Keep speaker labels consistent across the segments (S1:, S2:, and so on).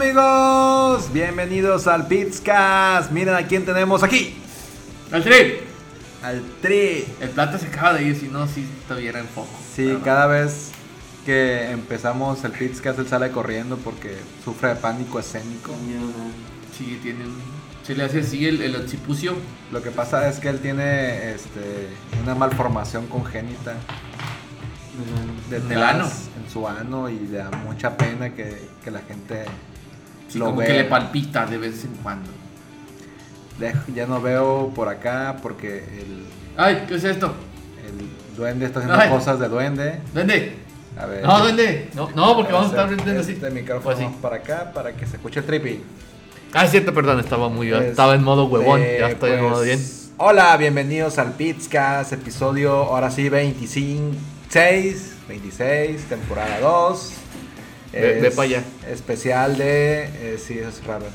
S1: Amigos, bienvenidos al Pizcast. Miren a quién tenemos aquí.
S2: Al tri.
S1: Al Tri.
S2: El plata se acaba de ir, si no, si estuviera en foco.
S1: Sí,
S2: Pero no.
S1: cada vez que empezamos el Pizcast él sale corriendo porque sufre de pánico escénico.
S2: Sí, tiene un- Se le hace así el, el occipucio.
S1: Lo que pasa es que él tiene este, una malformación congénita detrás,
S2: ¿Del ano?
S1: en su ano y le da mucha pena que, que la gente
S2: Sí,
S1: lo
S2: como que le palpita de vez en cuando.
S1: Ya no veo por acá porque el,
S2: Ay, ¿qué es esto?
S1: el duende está haciendo
S2: Ay.
S1: cosas de duende. Ver.
S2: No, ¿dónde? No, no porque vamos a estar
S1: hacer
S2: viendo así.
S1: Este micrófono
S2: Pues
S1: para acá para que se escuche el trippy.
S2: Ah, es cierto, perdón, estaba muy.
S1: Este,
S2: estaba en modo huevón, ya estoy en
S1: pues,
S2: modo bien.
S1: Hola, bienvenidos al Pizcast, episodio ahora sí 25, 6, 26, temporada 2.
S2: Ve- ve
S1: Es
S2: pa' allá.
S1: Especial de, eh, sí, es raro.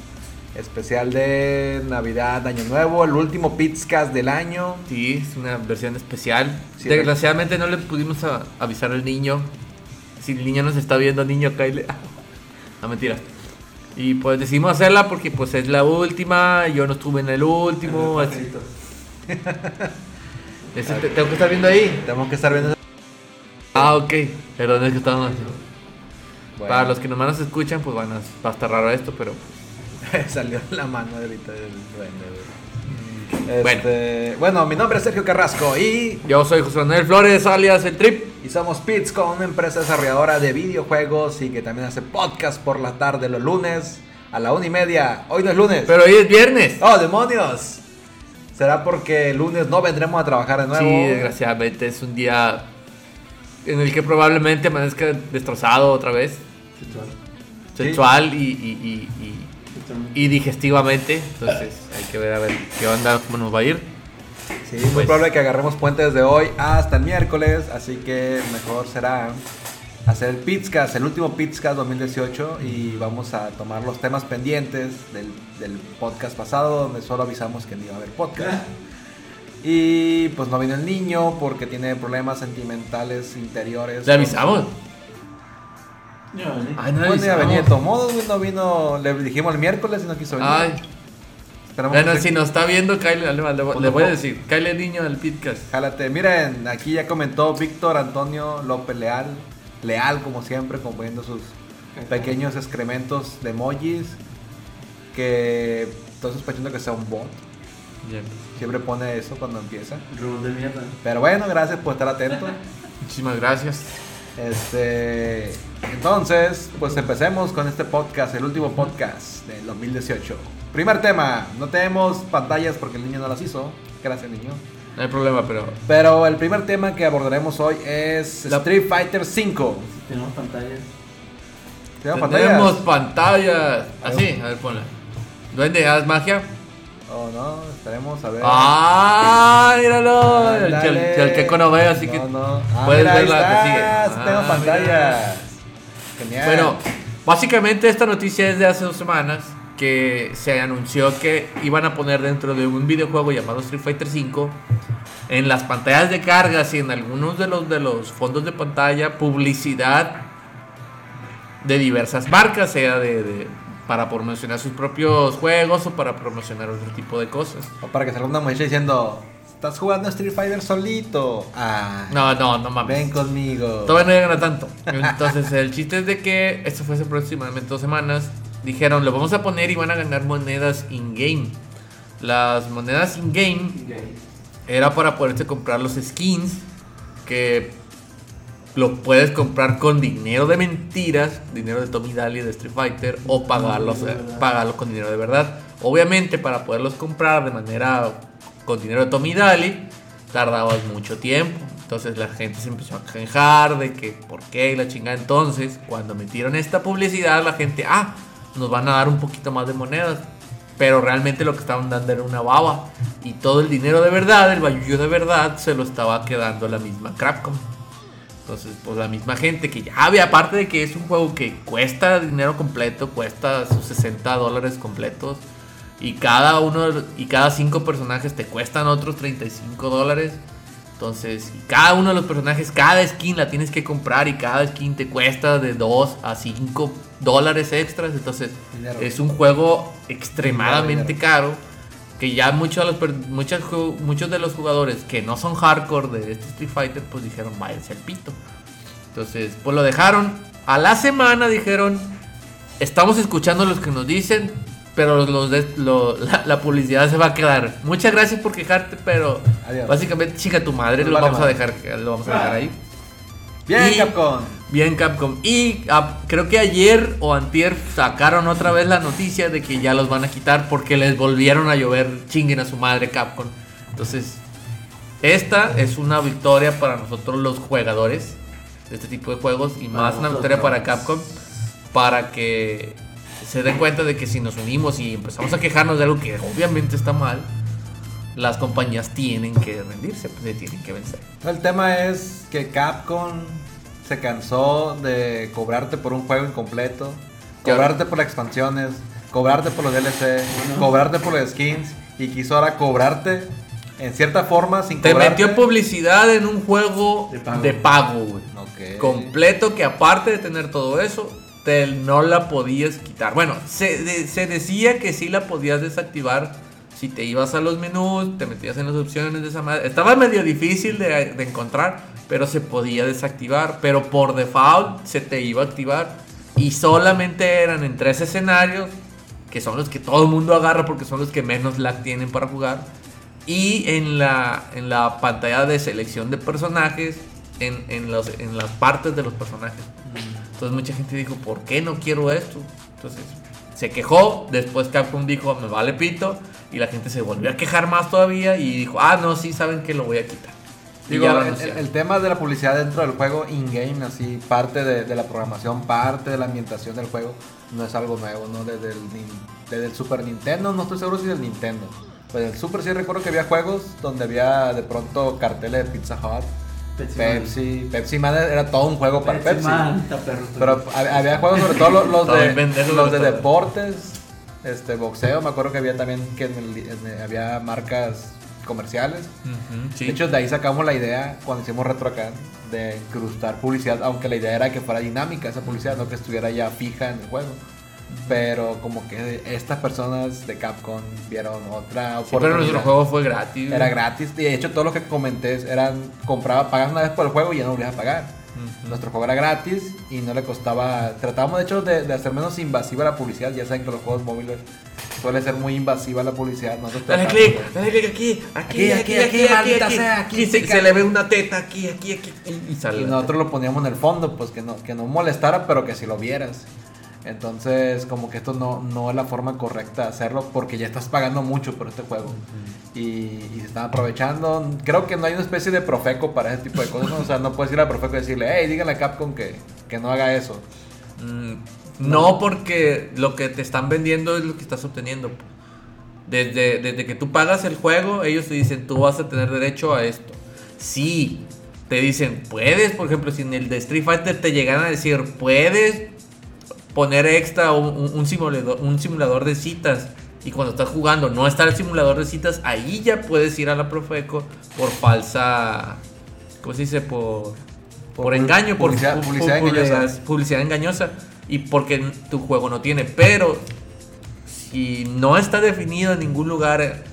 S1: Especial de Navidad, Año Nuevo, el último Pizcast del año.
S2: Sí, es una versión especial.
S1: Sí,
S2: Desgraciadamente no le pudimos a- avisar al niño. Si el niño nos está viendo, niño, Kyle. No, mentira. Y pues decidimos hacerla porque pues es la última. Yo no estuve en el último. así. Ese tengo que estar viendo ahí.
S1: Tenemos que estar viendo.
S2: Ah, ok. Perdón, es que estamos.
S1: Bueno,
S2: Para los que nomás nos escuchan, pues van a, va a estar raro esto, pero.
S1: salió la mano ahorita del duende. güey.
S2: Bueno.
S1: Este, bueno, mi nombre es Sergio Carrasco y
S2: Yo soy José Manuel Flores, alias El Trip.
S1: Y somos Pizco, una empresa desarrolladora de videojuegos y que también hace podcast por la tarde los lunes a la una y media. Hoy no es lunes.
S2: Pero hoy es viernes.
S1: ¡Oh, demonios! ¿Será porque el lunes no vendremos a trabajar de nuevo?
S2: Sí, desgraciadamente es un día en el que probablemente amanezca destrozado otra vez. Sexual y, y, y, y- y digestivamente. Entonces hay que ver a ver qué onda, cómo nos va a ir.
S1: Sí, muy
S2: Pues-
S1: probable que agarremos puente desde hoy hasta el miércoles, así que mejor será hacer el Pizcast, el último Pizcast 2018 y vamos a tomar los temas pendientes del, del podcast pasado donde solo avisamos que no iba a haber podcast. Y pues no vino el niño porque tiene problemas sentimentales interiores.
S2: ¿Le avisamos? Ay, no le
S1: Bueno, iba a venir de todos modos, güey, no vino, le dijimos el miércoles y no quiso venir.
S2: Ay,
S1: Esperamos
S2: bueno, si nos está viendo, Kyle, le, le- le
S1: Pues
S2: voy a
S1: no.
S2: decir, Kyle niño del podcast.
S1: Jálate, miren, aquí ya comentó Víctor Antonio López Leal, leal como siempre, componiendo sus pequeños excrementos de emojis, que estoy sospechando que sea un bot,
S2: Bien.
S1: siempre pone eso cuando empieza.
S3: Robot de mierda.
S1: Pero bueno, gracias por estar atento.
S2: Muchísimas gracias.
S1: Este, entonces, pues empecemos con este podcast, el último podcast del 2018. Primer tema, no tenemos pantallas porque el niño no las hizo, gracias niño.
S2: No hay problema, pero
S1: Pero el primer tema que abordaremos hoy es
S2: La-
S1: Street Fighter 5.
S3: Tenemos pantalla.
S1: ¿Tenemos
S2: tenemos
S1: pantallas?
S2: pantallas. Así, a ver, ponla. Duende, haz magia.
S1: Oh, no, esperemos a ver.
S2: ¡Ah! ¡Míralo! El,
S1: Ándale.
S2: el, no ve, así que
S1: No, no. Ah,
S2: puedes
S1: mira,
S2: ver la que sigue.
S1: tengo
S2: Ah,
S1: pantallas. Genial.
S2: Bueno, básicamente esta noticia es de hace dos semanas que se anunció que iban a poner dentro de un videojuego llamado Street Fighter V en las pantallas de cargas y en algunos de los de los fondos de pantalla publicidad de diversas marcas, sea de, de- para promocionar sus propios juegos o para promocionar otro tipo de cosas.
S1: O para que salga una muchacha diciendo, estás jugando Street Fighter solito. Ah,
S2: No, no, no mames.
S1: ven conmigo.
S2: Todavía no llegan a tanto. Entonces, el chiste es de que esto fue hace aproximadamente dos semanas. Dijeron, lo vamos a poner y van a ganar monedas in-game. Las monedas in-game era para poderse comprar los skins que lo puedes comprar con dinero de mentiras, dinero de Tommy Daly de Street Fighter o pagarlos, pagarlos con dinero de verdad. Obviamente para poderlos comprar de manera con dinero de Tommy Daly tardabas mucho tiempo. Entonces la gente se empezó a quejar de que por qué la chingada. Entonces cuando metieron esta publicidad la gente, ah, nos van a dar un poquito más de monedas. Pero realmente lo que estaban dando era una baba. Y todo el dinero de verdad, el bayullo de verdad, se lo estaba quedando la misma Crapcom. Entonces, pues la misma gente que ya había, aparte de que es un juego que cuesta dinero completo, cuesta sus 60 dólares completos. Y cada uno, y cada cinco personajes te cuestan otros 35 dólares. Entonces, y cada uno de los personajes, cada skin la tienes que comprar y cada skin te cuesta de 2 a 5 dólares extras. Entonces,
S1: Dinero.
S2: es un juego extremadamente
S1: Dinero.
S2: caro. Que ya muchos de, los, muchas muchos de los jugadores que no son hardcore de este Street Fighter, pues dijeron, váyanse al pito. Entonces, pues lo dejaron. A la semana dijeron, estamos escuchando los que nos dicen, pero los de- lo- la, la publicidad se va a quedar. Muchas gracias por quejarte, pero
S1: Adiós.
S2: básicamente, chica tu madre,
S1: Nos
S2: lo
S1: vale
S2: vamos a dejar, lo vamos a dejar ahí.
S1: Bien,
S2: Y-
S1: Capcom.
S2: Bien, Capcom. Y ah, creo que ayer o antier sacaron otra vez la noticia de que ya los van a quitar porque les volvieron a llover chinguen a su madre Capcom. Entonces, esta es una victoria para nosotros los jugadores de este tipo de juegos y más una victoria para Capcom para que se den cuenta de que si nos unimos y empezamos a quejarnos de algo que obviamente está mal, las compañías tienen que rendirse, pues, se tienen que vencer.
S1: El tema es que Capcom se cansó de cobrarte por un juego incompleto, cobrarte por las expansiones, cobrarte por los DLC, cobrarte por los skins y quiso ahora cobrarte en cierta forma sin
S2: Te
S1: cobrarte.
S2: metió publicidad en un juego
S3: De pago.
S2: de pago, güey.
S1: Ok.
S2: Completo que aparte de tener todo eso, te no la podías quitar. Bueno, se, de- se decía que sí la podías desactivar si te ibas a los menús, te metías en las opciones de esa madre. Estaba medio difícil de, de encontrar, pero se podía desactivar. Pero por default se te iba a activar. Y solamente eran en tres escenarios, que son los que todo el mundo agarra porque son los que menos lag tienen para jugar. Y en la, en la pantalla de selección de personajes, en, en, los, en las partes de los personajes. Entonces mucha gente dijo, ¿por qué no quiero esto? Entonces se quejó, después Capcom dijo, me vale pito, y la gente se volvió a quejar más todavía y dijo, ah, no, sí, saben que lo voy a quitar.
S1: Digo, el, el tema de la publicidad dentro del juego in-game, así, parte de, de la programación, parte de la ambientación del juego, no es algo nuevo, ¿no? Desde el, desde el Super Nintendo, no estoy seguro si del Nintendo. Pues el Super sí recuerdo que había juegos donde había de pronto carteles de Pizza Hut,
S3: Pepsi
S1: Pepsi, Pepsi Man era todo un juego para Pepsi.
S3: Man, está perro.
S1: Pero hab- había juegos sobre todo los, los de, los de deportes, este boxeo, me acuerdo que había también que en el- en el- había marcas comerciales.
S2: Sí.
S1: De hecho, de ahí sacamos la idea cuando hicimos RetroCan de incrustar publicidad, aunque la idea era que fuera dinámica esa publicidad, no que estuviera ya fija en el juego. Pero como que estas personas de Capcom vieron otra
S2: Sí, pero nuestro
S1: oportunidad.
S2: juego fue gratis.
S1: Era gratis. Y de hecho, todo lo que comenté eran compraba, pagas una vez por el juego y ya no volvías a pagar. Nuestro juego era gratis y no le costaba. Tratábamos de hecho de, de hacer menos invasiva la publicidad. Ya saben que los juegos móviles suele ser muy invasiva la publicidad. Nosotros
S2: Dale clic, dale clic aquí, aquí, aquí, aquí, aquí, aquí, aquí, se, le ve una teta aquí, aquí, aquí, y
S1: nosotros lo poníamos en el fondo, pues que no, que no molestara, pero que si lo vieras. Entonces, como que esto no, no es la forma correcta de hacerlo, porque ya estás pagando mucho por este juego. y, y se están aprovechando. Creo que no hay una especie de profeco para ese tipo de cosas. ¿no? O sea, no puedes ir al profeco y decirle, hey, díganle a Capcom que, que no haga eso.
S2: Mm, No, porque lo que te están vendiendo es lo que estás obteniendo. Desde, desde que tú pagas el juego, ellos te dicen, tú vas a tener derecho a esto. Sí, te dicen, puedes, por ejemplo, si en el de Street Fighter te llegan a decir, puedes poner extra un, un- simulador, un simulador de citas. Y cuando estás jugando no está el simulador de citas, ahí ya puedes ir a la Profeco por falsa... ¿Cómo se dice? Por, por,
S1: Por
S2: engaño, por
S1: publicidad-
S2: pu-
S1: publicidad
S2: pu-
S1: engañosa.
S2: publicidad engañosa y porque tu juego no tiene. Pero si no está definido en ningún lugar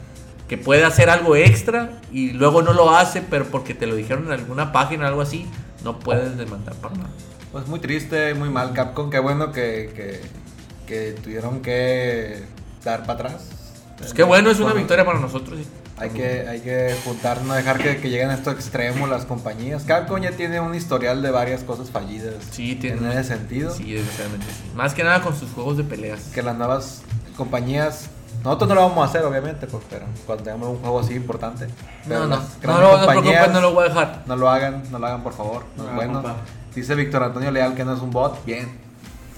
S2: que puede hacer algo extra y luego no lo hace, pero porque te lo dijeron en alguna página o algo así, no puedes demandar por nada.
S1: Pues muy triste, muy mal Capcom. Qué bueno que, que, que tuvieron que dar para atrás.
S2: Pues qué bueno, es una victoria para nosotros. sí.
S1: Hay que, hay que juntar, no dejar que, que lleguen a estos extremos las compañías. Capcom ya tiene un historial de varias cosas fallidas.
S2: Sí, tiene-
S1: En ese sentido.
S2: Sí, desgraciadamente sí. Más que nada con sus juegos de peleas.
S1: Que las nuevas compañías. Nosotros no lo vamos a hacer, obviamente, pues, pero cuando tengamos un juego así importante. Pero
S2: No, no,
S1: las
S2: no, no preocupes, no lo voy a dejar.
S1: No lo hagan, no lo hagan, por favor. No es
S3: Ah,
S1: bueno.
S3: compa.
S1: Dice Víctor Antonio Leal que no es un bot. Bien.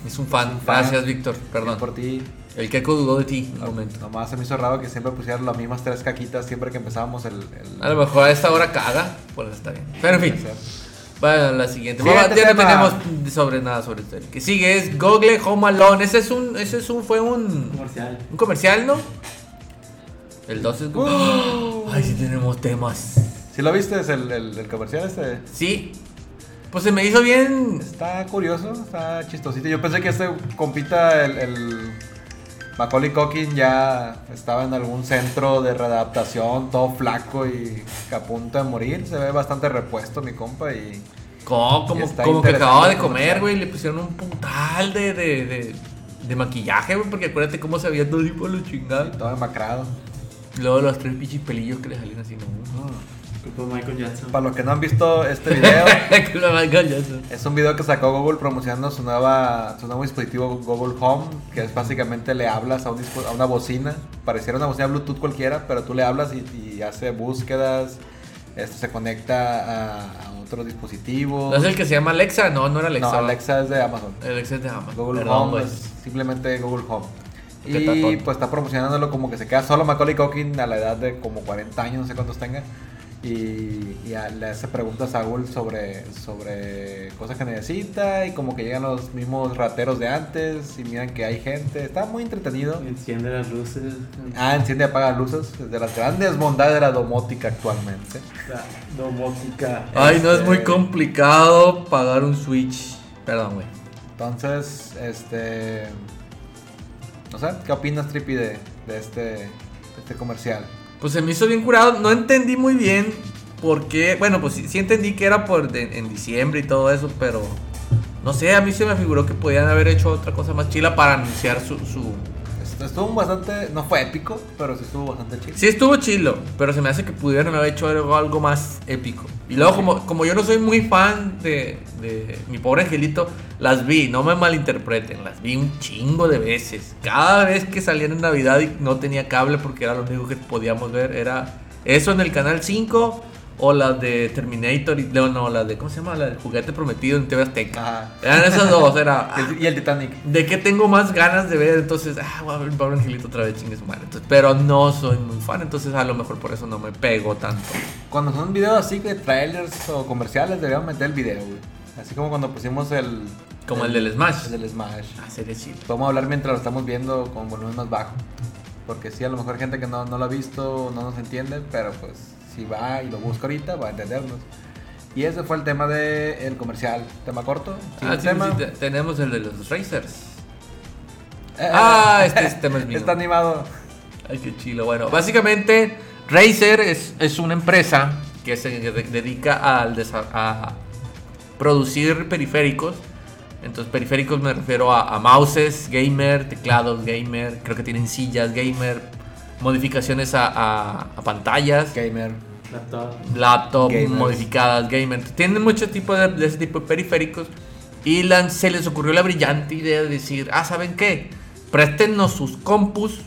S2: Es un fan.
S1: Es un fan.
S2: Gracias, Víctor.
S1: Bien
S2: Perdón.
S1: por ti.
S2: El Keiko dudó de ti un momento.
S1: Nomás se me hizo raro que siempre pusieran las mismas tres caquitas siempre que empezábamos el. el-
S2: A lo mejor a esta hora caga, pues está bien. Pero en fin. Bueno, la siguiente. Vamos, ya no tenemos sobre nada sobre esto. El que sigue es Google Home Alone. Ese es un, ese es un, fue un,
S3: Comercial.
S2: un comercial, ¿no? El 2 es.
S1: Uh.
S2: Ay, sí tenemos temas.
S1: ¿Sí lo viste? ¿Es el, el, el comercial este?
S2: Sí. Pues se me hizo bien.
S1: Está curioso, está chistosito. Yo pensé que este compita, el, el Macaulay Culkin ya estaba en algún centro de readaptación, todo flaco y que a punto de morir. Se ve bastante repuesto mi compa y...
S2: Como, como,
S1: Está
S2: como que acababa de comer, güey. Le pusieron un puntal de, de, de, de maquillaje, güey. Porque acuérdate cómo se veía todo tipo lo chingado.
S1: todo demacrado.
S2: Luego los tres pinches pelillos que le salían así, ¿no?
S3: Culpa de Michael Jackson.
S1: Para los que no han visto este video, es un video que sacó Google promocionando su nueva su nuevo dispositivo Google Home, que es básicamente le hablas a, un a una bocina, pareciera una bocina Bluetooth cualquiera, pero tú le hablas y, y hace búsquedas, esto se conecta a, a otros dispositivos.
S2: ¿No es el que se llama Alexa? No, no era Alexa.
S1: no, Alexa es de Amazon.
S2: Alexa es de Amazon.
S1: Google
S2: Perdón,
S1: Home
S2: güey.
S1: es simplemente Google Home.
S2: ¿Qué tal,
S1: Y pues está promocionándolo como que se queda solo Macaulay Culkin a la edad de como 40 años, no sé cuántos tenga. Y, y a- le hace preguntas a Google sobre, sobre cosas que necesita y como que llegan los mismos rateros de antes y miran que hay gente. Está muy entretenido.
S3: Enciende las luces.
S1: Ah, enciende y apaga luces. Es de las grandes bondades de la domótica actualmente.
S3: La domótica.
S2: Ay, no es muy
S1: Este-
S2: complicado pagar un Switch. Perdón, güey.
S1: Entonces, este... No sé, ¿qué opinas, Trippy, de, de este, de este comercial?
S2: Pues se me hizo bien curado. No entendí muy bien por qué. Bueno, pues sí, entendí que era por en diciembre y todo eso, pero no sé, a mí se me figuró que podían haber hecho otra cosa más chila para anunciar su. su...
S1: Est- Estuvo bastante, no fue épico, pero sí estuvo bastante chido.
S2: Sí estuvo chilo, pero se me hace que pudieran haber hecho algo, algo más épico. Y luego, como, como yo no soy muy fan de, de mi pobre angelito, las vi, no me malinterpreten, las vi un chingo de veces. Cada vez que salían en Navidad y no tenía cable porque era lo único que podíamos ver, era eso en el canal 5 o las de Terminator, y, no, no, las de, ¿cómo se llama? La del juguete prometido en TV Azteca.
S1: Ajá.
S2: Eran esas dos, era...
S1: Y el, y el Titanic.
S2: ¿De qué tengo más ganas de ver? Entonces, ah, voy a ver el pobre angelito otra vez, chingue su madre. Entonces, pero no soy muy fan, entonces a lo mejor por eso no me pego tanto.
S1: Cuando son videos así de trailers o comerciales, deberían meter el video, güey. Así como cuando pusimos el.
S2: Como el del Smash.
S1: El del Smash.
S2: Ah, sería chido.
S1: Podemos hablar mientras lo estamos viendo con volumen más bajo. Porque sí, a lo mejor gente que no, no lo ha visto, no nos entiende, pero pues si va y lo busca ahorita, va a entendernos. Y ese fue el tema del comercial. Tema corto.
S2: Ah, sí,
S1: tema.
S2: sí, te- tenemos el de los Racers.
S1: Eh,
S2: Ah, este, este tema es mío.
S1: Está animado.
S2: Ay, qué chilo. Bueno, básicamente, Razer es, es una empresa que se de- dedica al a producir periféricos. Entonces, periféricos me refiero a, a mouses, gamer, teclados, gamer. Creo que tienen sillas, gamer. Modificaciones a, a- a pantallas,
S1: Gamer.
S3: Laptop.
S2: laptop
S1: Gamers.
S2: modificadas, gamer. Tienen mucho tipo de, de ese tipo de periféricos. Y la- se les ocurrió la brillante idea de decir, ah, ¿saben qué? Préstennos sus compus,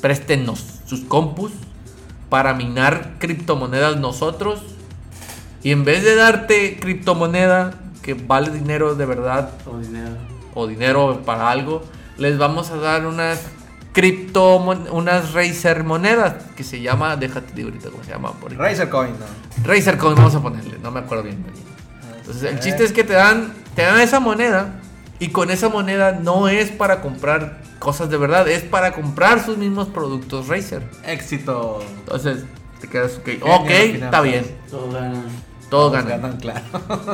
S2: préstennos sus compus para minar criptomonedas nosotros. Y en vez de darte criptomoneda que vale dinero de verdad
S3: O dinero.
S2: o dinero para algo, les vamos a dar unas cripto unas Razer monedas que se llama, déjate digo ahorita cómo se llama por ahí.
S1: Razer Coin, ¿no?
S2: Razer Coin, vamos a ponerle, no me acuerdo bien. Entonces, el chiste es que te dan, te dan esa moneda y con esa moneda no es para comprar cosas de verdad, es para comprar sus mismos productos Razer.
S1: Éxito.
S2: Entonces, te quedas, ok,
S1: Genio,
S2: ok, está bien,
S3: Todos ganan.
S2: todos
S1: Todos
S2: ganan.
S1: claro.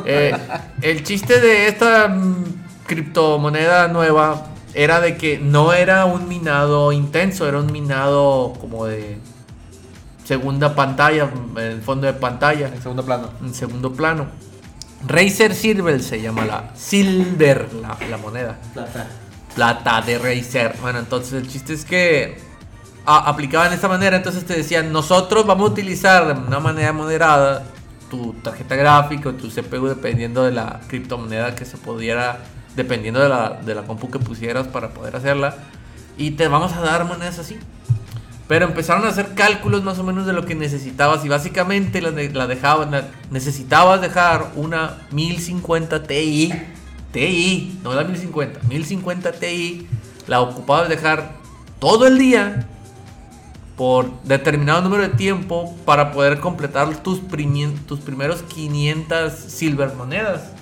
S2: Eh, el chiste de esta mm, criptomoneda nueva era de que no era un minado intenso, era un minado como de segunda pantalla, en el fondo de pantalla,
S1: En segundo plano.
S2: en segundo plano. Razer Silver se llama la Silver, la, la moneda
S3: Plata.
S2: plata de Razer. Bueno, entonces el chiste es que a- aplicaban de esta manera, entonces te decían, nosotros vamos a utilizar de una manera moderada tu tarjeta gráfica o tu CPU dependiendo de la criptomoneda que se pudiera, dependiendo de la, de la compu que pusieras para poder hacerla. Y te vamos a dar monedas así. Pero empezaron a hacer cálculos más o menos de lo que necesitabas y básicamente la, necesitabas dejar una 1050 Ti, Ti, no la 1050, 1050 Ti, la ocupabas dejar todo el día por determinado número de tiempo para poder completar tus, tus primeros 500 silver monedas.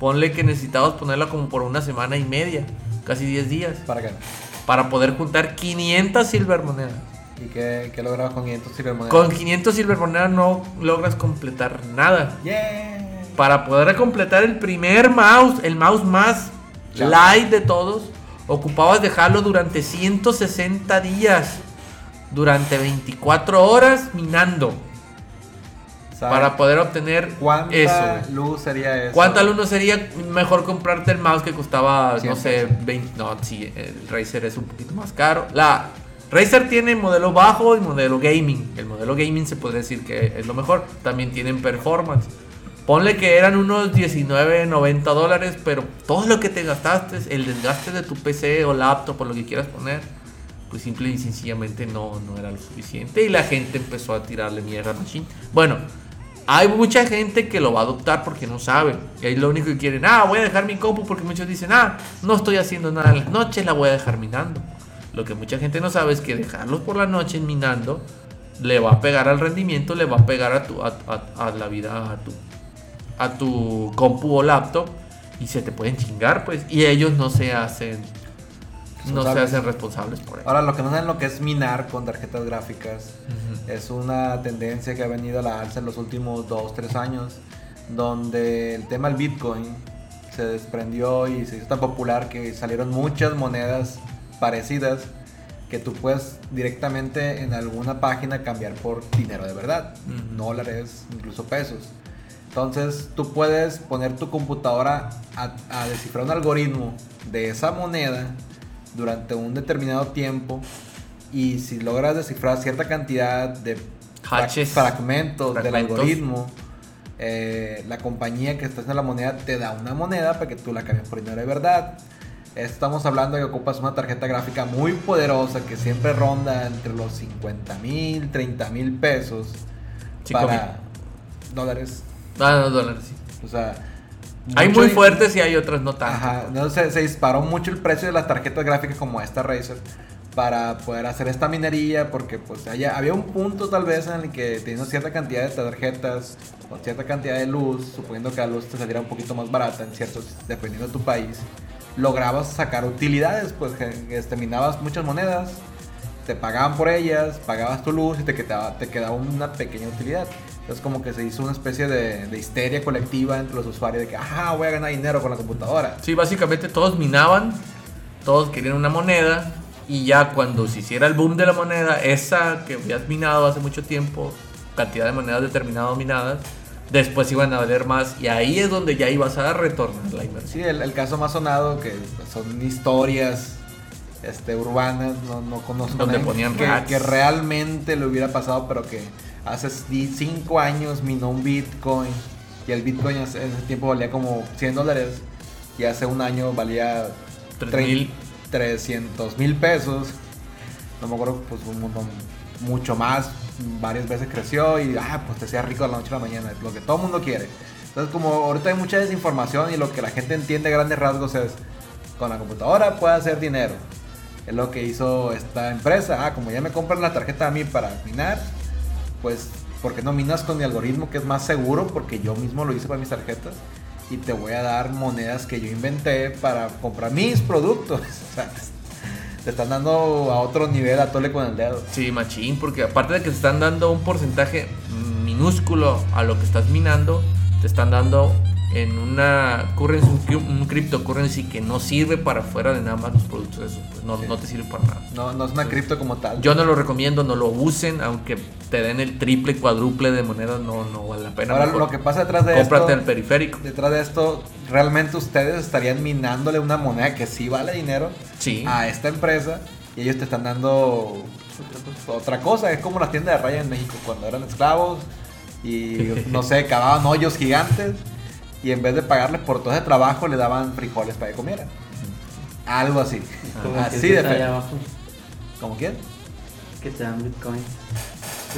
S2: Ponle que necesitabas ponerla como por una semana y media, casi 10 días,
S1: ¿Para qué?
S2: para poder juntar 500 silver monedas.
S1: ¿Y qué, qué lograbas con 500 silver monedas?
S2: Con 500 silver monedas no logras completar nada.
S1: Yeah.
S2: Para poder completar el primer mouse, el mouse más
S1: Ya.
S2: light de todos, ocupabas dejarlo durante 160 días, durante 24 horas minando,
S1: ¿Sabes
S2: para poder obtener
S1: ¿Cuánta
S2: eso.
S1: luz sería eso?
S2: ¿Cuánta luz no sería mejor comprarte el mouse que costaba, no
S1: 100
S2: sé, 20? No, sí, el Razer es un poquito más caro. La Razer tiene modelo bajo y modelo gaming. El modelo gaming se podría decir que es lo mejor. También tienen performance. Ponle que eran unos 19, 90 dólares, pero todo lo que te gastaste, el desgaste de tu PC o laptop o lo que quieras poner, pues simple y sencillamente no, no era lo suficiente. Y la gente empezó a tirarle mierda a Machine. Bueno, hay mucha gente que lo va a adoptar porque no sabe. Y ahí lo único que quieren, ah, voy a dejar mi compu porque muchos dicen, ah, no estoy haciendo nada en las noches, la voy a dejar minando. Lo que mucha gente no sabe es que dejarlos por la noche minando le va a pegar al rendimiento, le va a pegar a, tu, a, a- a la vida, a tu, a tu compu o laptop y se te pueden chingar, pues. Y ellos no se hacen, no se hacen responsables por eso.
S1: Ahora, lo que no saben lo que es minar con tarjetas gráficas es una tendencia que ha venido a la alza en los últimos 2, 3 años, donde el tema del Bitcoin se desprendió y se hizo tan popular que salieron muchas monedas parecidas que tú puedes directamente en alguna página cambiar por dinero de verdad,
S2: Ujú.
S1: dólares, incluso pesos. Entonces tú puedes poner tu computadora a, a descifrar un algoritmo de esa moneda durante un determinado tiempo y si logras descifrar cierta cantidad de fra-
S2: Hashes.
S1: fragmentos, del
S2: Fragmentos.
S1: algoritmo, eh, la compañía que está haciendo la moneda te da una moneda para que tú la cambies por dinero de verdad. Estamos hablando de que ocupas una tarjeta gráfica muy poderosa que siempre ronda entre los 50 mil, 30 mil pesos
S2: Cinco
S1: para dólares.
S2: Ah, no, dólares, sí.
S1: O sea,
S2: Hay
S1: mucho
S2: muy
S1: di-
S2: fuertes y hay otras no tanto.
S1: Ajá, no, se, se disparó mucho el precio de las tarjetas gráficas como esta Razer para poder hacer esta minería porque pues había un punto tal vez en el que teniendo cierta cantidad de tarjetas o cierta cantidad de luz, suponiendo que la luz te saliera un poquito más barata en ciertos, dependiendo de tu país, lograbas sacar utilidades, pues este, minabas muchas monedas, te pagaban por ellas, pagabas tu luz y te quedaba, te quedaba una pequeña utilidad. Entonces como que se hizo una especie de, de histeria colectiva entre los usuarios de que, ajá, voy a ganar dinero con la computadora.
S2: Sí, básicamente todos minaban, todos querían una moneda y ya cuando se hiciera el boom de la moneda, esa que habías minado hace mucho tiempo, cantidad de monedas determinadas minadas, después iban a valer más y ahí es donde ya ibas a retornar la inversión.
S1: Sí, el, el caso más sonado que son historias este, urbanas, no, no conozco
S2: Donde
S1: nadie
S2: ponían
S1: que,
S2: rats.
S1: que realmente le hubiera pasado, pero que hace 5 años minó un Bitcoin y el Bitcoin en ese tiempo valía como 100 dólares y hace un año valía
S2: Tres
S1: trein-
S2: mil.
S1: 300 mil pesos. No me acuerdo, pues un montón, mucho más, varias veces creció y ah, pues te hacía rico de la noche a la mañana, lo que todo el mundo quiere. Entonces, como ahorita hay mucha desinformación y lo que la gente entiende a grandes rasgos es, con la computadora puede hacer dinero. Es lo que hizo esta empresa. Ah, como ya me compran la tarjeta a mí para minar, pues, ¿por qué no minas con mi algoritmo que es más seguro? Porque yo mismo lo hice para mis tarjetas. Y te voy a dar monedas que yo inventé para comprar mis productos. O sea, te están dando a otro nivel a tole con el dedo.
S2: Sí, machín, porque aparte de que te están dando un porcentaje minúsculo a lo que estás minando, te están dando en una currency, un cryptocurrency que no sirve para fuera de nada más los productos esos, pues no,
S1: Sí.
S2: no te sirve para nada.
S1: No, no es una cripto como tal.
S2: Yo no lo recomiendo, no lo usen, aunque te den el triple, cuádruple de monedas, no, no vale la pena.
S1: Ahora,
S2: Mejor
S1: lo que pasa detrás de
S2: cómprate
S1: esto,
S2: el periférico.
S1: detrás de esto, realmente ustedes estarían minándole una moneda que sí vale dinero
S2: Sí.
S1: a esta empresa y ellos te están dando otra cosa. Es como las tiendas de raya en México cuando eran esclavos y no sé, cavaban hoyos gigantes y en vez de pagarles por todo ese trabajo le daban frijoles para que comieran. Algo así.
S3: Que
S1: Así de feo. ¿Cómo quién?
S3: que te dan Bitcoin.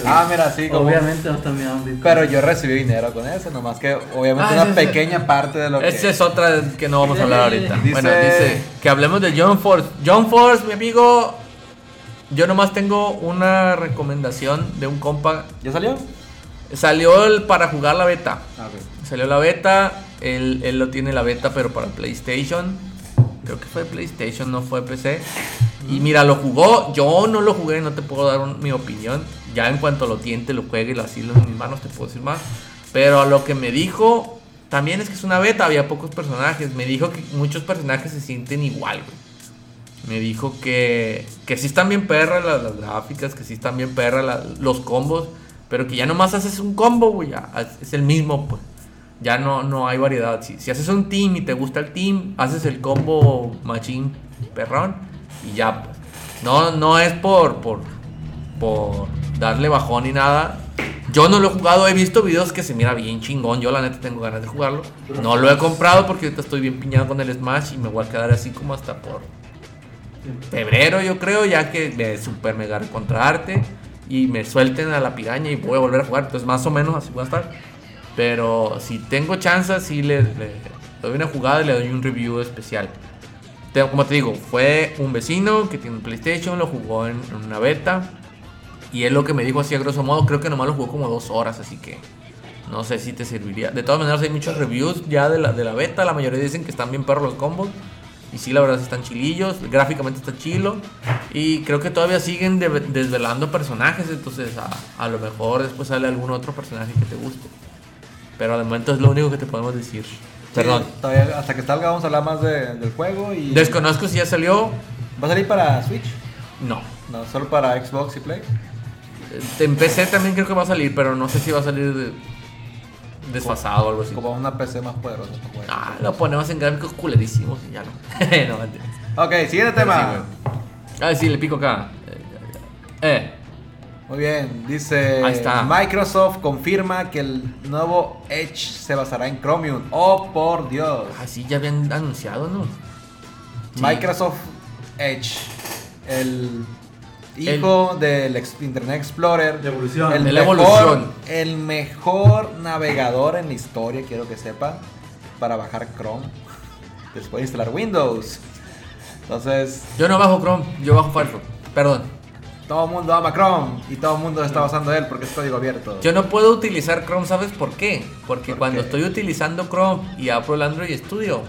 S1: Ah, mira, sí, como-
S3: Obviamente no también dan Bitcoin.
S1: Pero yo recibí dinero con eso, nomás que obviamente
S2: Ah,
S1: una
S2: ese-
S1: pequeña parte de lo que...
S2: Esa es otra que no vamos a hablar ahorita.
S1: Dice-
S2: Bueno, dice que hablemos de John Force. John Force, mi amigo, yo nomás tengo una recomendación de un compa.
S1: ¿Ya salió?
S2: Salió el para jugar la beta.
S1: Ah, ok.
S2: Salió la beta, él, él lo tiene la beta, pero para PlayStation. Creo que fue PlayStation, no fue PC. Y mira, lo jugó, yo no lo jugué, no te puedo dar un- mi opinión. Ya en cuanto lo tiente, lo juegue y lo asilo en mis manos, te puedo decir más. Pero a lo que me dijo, también es que es una beta, había pocos personajes. Me dijo que muchos personajes se sienten igual, güey. Me dijo que, que sí están bien perras las, gráficas, que sí están bien perras los combos, pero que ya nomás haces un combo, güey, es el mismo, pues. Ya no, no hay variedad. Si, si haces un team y te gusta el team, haces el combo machín perrón y ya, pues. No, no es por, por darle bajón ni nada. Yo no lo he jugado, he visto videos que se mira bien chingón. Yo la neta tengo ganas de jugarlo. No lo he comprado porque ahorita estoy bien piñado con el Smash y me voy a quedar así como hasta por febrero, yo creo, ya que me super mega recontraarte y me suelten a la piraña y voy a volver a jugar. Entonces, más o menos así voy a estar. Pero si tengo chance, sí le, doy una jugada y le doy un review especial. Como te digo, fue un vecino que tiene un PlayStation, lo jugó en una beta. Y es lo que me dijo así a grosso modo. Creo que nomás lo jugó como dos horas, así que no sé si te serviría. De todas maneras, hay muchos reviews ya de la, de la beta. La mayoría dicen que están bien perros los combos. Y sí, la verdad, están chilillos. Gráficamente está chilo. Y creo que todavía siguen de- desvelando personajes. Entonces, a, a lo mejor después sale algún otro personaje que te guste. Pero de momento es lo único que te podemos decir. Perdón.
S1: Sí, todavía hasta que salga vamos a hablar más de- del juego y...
S2: Desconozco si ya salió.
S1: ¿Va a salir para Switch?
S2: No.
S1: No, solo para Xbox y Play.
S2: Eh, En PC también creo que va a salir, pero no sé si va a salir de- desfasado o algo así.
S1: Como una PC más poderosa.
S2: Ah, lo ponemos en gráficos culerísimos y ya no. no, mentira.
S1: Ok, siguiente
S2: Pero
S1: tema.
S2: sí, Ah, sí, le pico acá. Eh, eh.
S1: Muy bien, dice
S2: Ahí está.
S1: Microsoft confirma que el nuevo Edge se basará en Chromium. Oh, por Dios.
S2: Ah, sí, ya habían anunciado, ¿no? Sí.
S1: Microsoft Edge, el hijo del ex- Internet Explorer,
S3: La evolución.
S1: el
S2: De la
S1: mejor,
S2: evolución.
S1: el mejor navegador en la historia, quiero que sepa, para bajar Chrome, después de instalar Windows. Entonces,
S2: Yo no bajo Chrome, yo bajo Firefox. Perdón.
S1: todo el mundo ama Chrome y todo el mundo está basando él porque es código abierto.
S2: Yo no puedo utilizar Chrome, ¿sabes por qué? Porque
S1: ¿Por
S2: cuando
S1: qué?
S2: estoy utilizando Chrome y abro el Android Studio,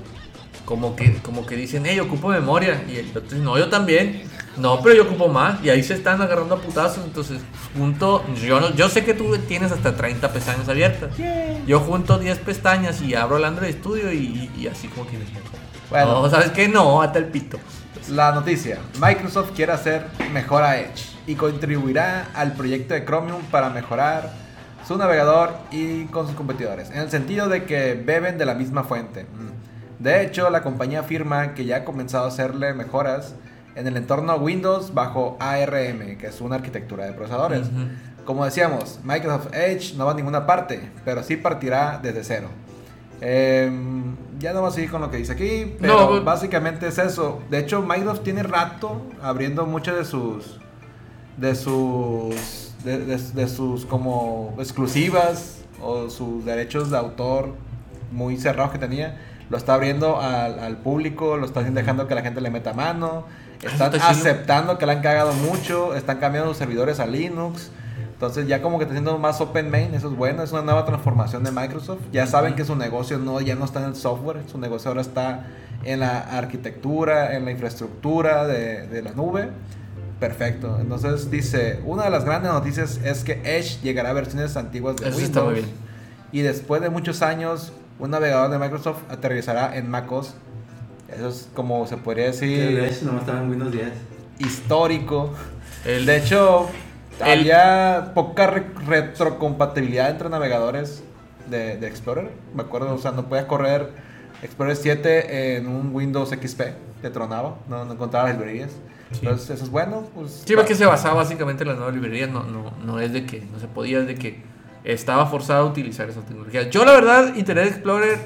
S2: como que, como que dicen, hey, ocupo memoria. Y el otro no, yo también. No, pero yo ocupo más. Y ahí se están agarrando a putazos. Entonces, junto, yo, no, yo sé que tú tienes hasta 30 pestañas abiertas. Yo junto 10 pestañas y abro el Android Studio y, y así como que...
S1: Bueno.
S2: No, ¿sabes qué? No, hasta el pito.
S1: La noticia, Microsoft quiere hacer mejor a Edge y contribuirá al proyecto de Chromium para mejorar su navegador y con sus competidores, en el sentido de que beben de la misma fuente. Mm. De hecho, la compañía afirma que ya ha comenzado a hacerle mejoras en el entorno Windows bajo ARM, que es una arquitectura de procesadores.
S2: Ujú.
S1: Como decíamos, Microsoft Edge no va a ninguna parte, pero sí partirá desde cero. Em, ya no vamos a seguir con lo que dice aquí, pero
S2: No, pues-
S1: básicamente es eso. De hecho, Microsoft tiene rato abriendo muchas de sus de sus de, de- de sus como exclusivas o sus derechos de autor muy cerrados que tenía. Lo está abriendo al, al público, lo están dejando que la gente le meta mano. Están
S2: está
S1: aceptando que la han cagado mucho, están cambiando sus servidores a Linux. Entonces ya como que está siendo más open main, eso es bueno, es una nueva transformación de Microsoft. Ya saben que su negocio no, ya no está en el software, su negocio ahora está en la arquitectura, en la infraestructura de, de la nube. Perfecto. Entonces dice, una de las grandes noticias es que Edge llegará a versiones antiguas de
S2: Eso
S1: Windows.
S2: está muy bien.
S1: Y después de muchos años, un navegador de Microsoft aterrizará en MacOS. Eso es como se podría decir
S3: hecho nomás estaba en Windows 10.
S1: histórico.
S2: El-
S1: De hecho,
S2: El-
S1: había poca re- retrocompatibilidad entre navegadores de, de Explorer. Me acuerdo, o sea, no podías correr Explorer 7 en un Windows XP, te tronaba, no, no encontraba las librerías.
S2: Sí.
S1: Entonces, eso es bueno. Pues,
S2: Sí, porque se basaba básicamente en las nuevas librerías, no, no, no es de que no se podía, es de que estaba forzado a utilizar esas tecnologías. Yo, la verdad, Internet Explorer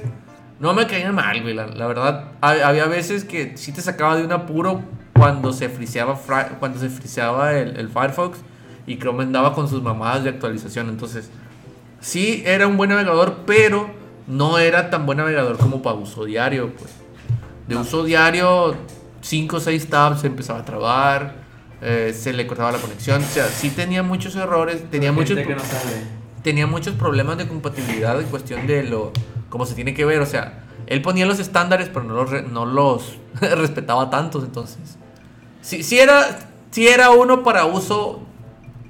S2: no me caía mal, güey. La, la verdad, ha- había veces que sí te sacaba de un apuro cuando se friseaba, cuando se friseaba el, el Firefox y Chrome andaba con sus mamadas de actualización. Entonces, sí era un buen navegador, pero no era tan buen navegador como para uso diario, pues. De uso diario, 5 o 6 tabs se empezaba a trabar, eh, se le cortaba la conexión. O sea, sí tenía muchos errores, tenía muchos,
S3: no
S2: tenía muchos problemas de compatibilidad en cuestión de lo cómo se tiene que ver. O sea, él ponía los estándares, pero no los, no los respetaba tantos. Entonces, sí era, sí era uno para uso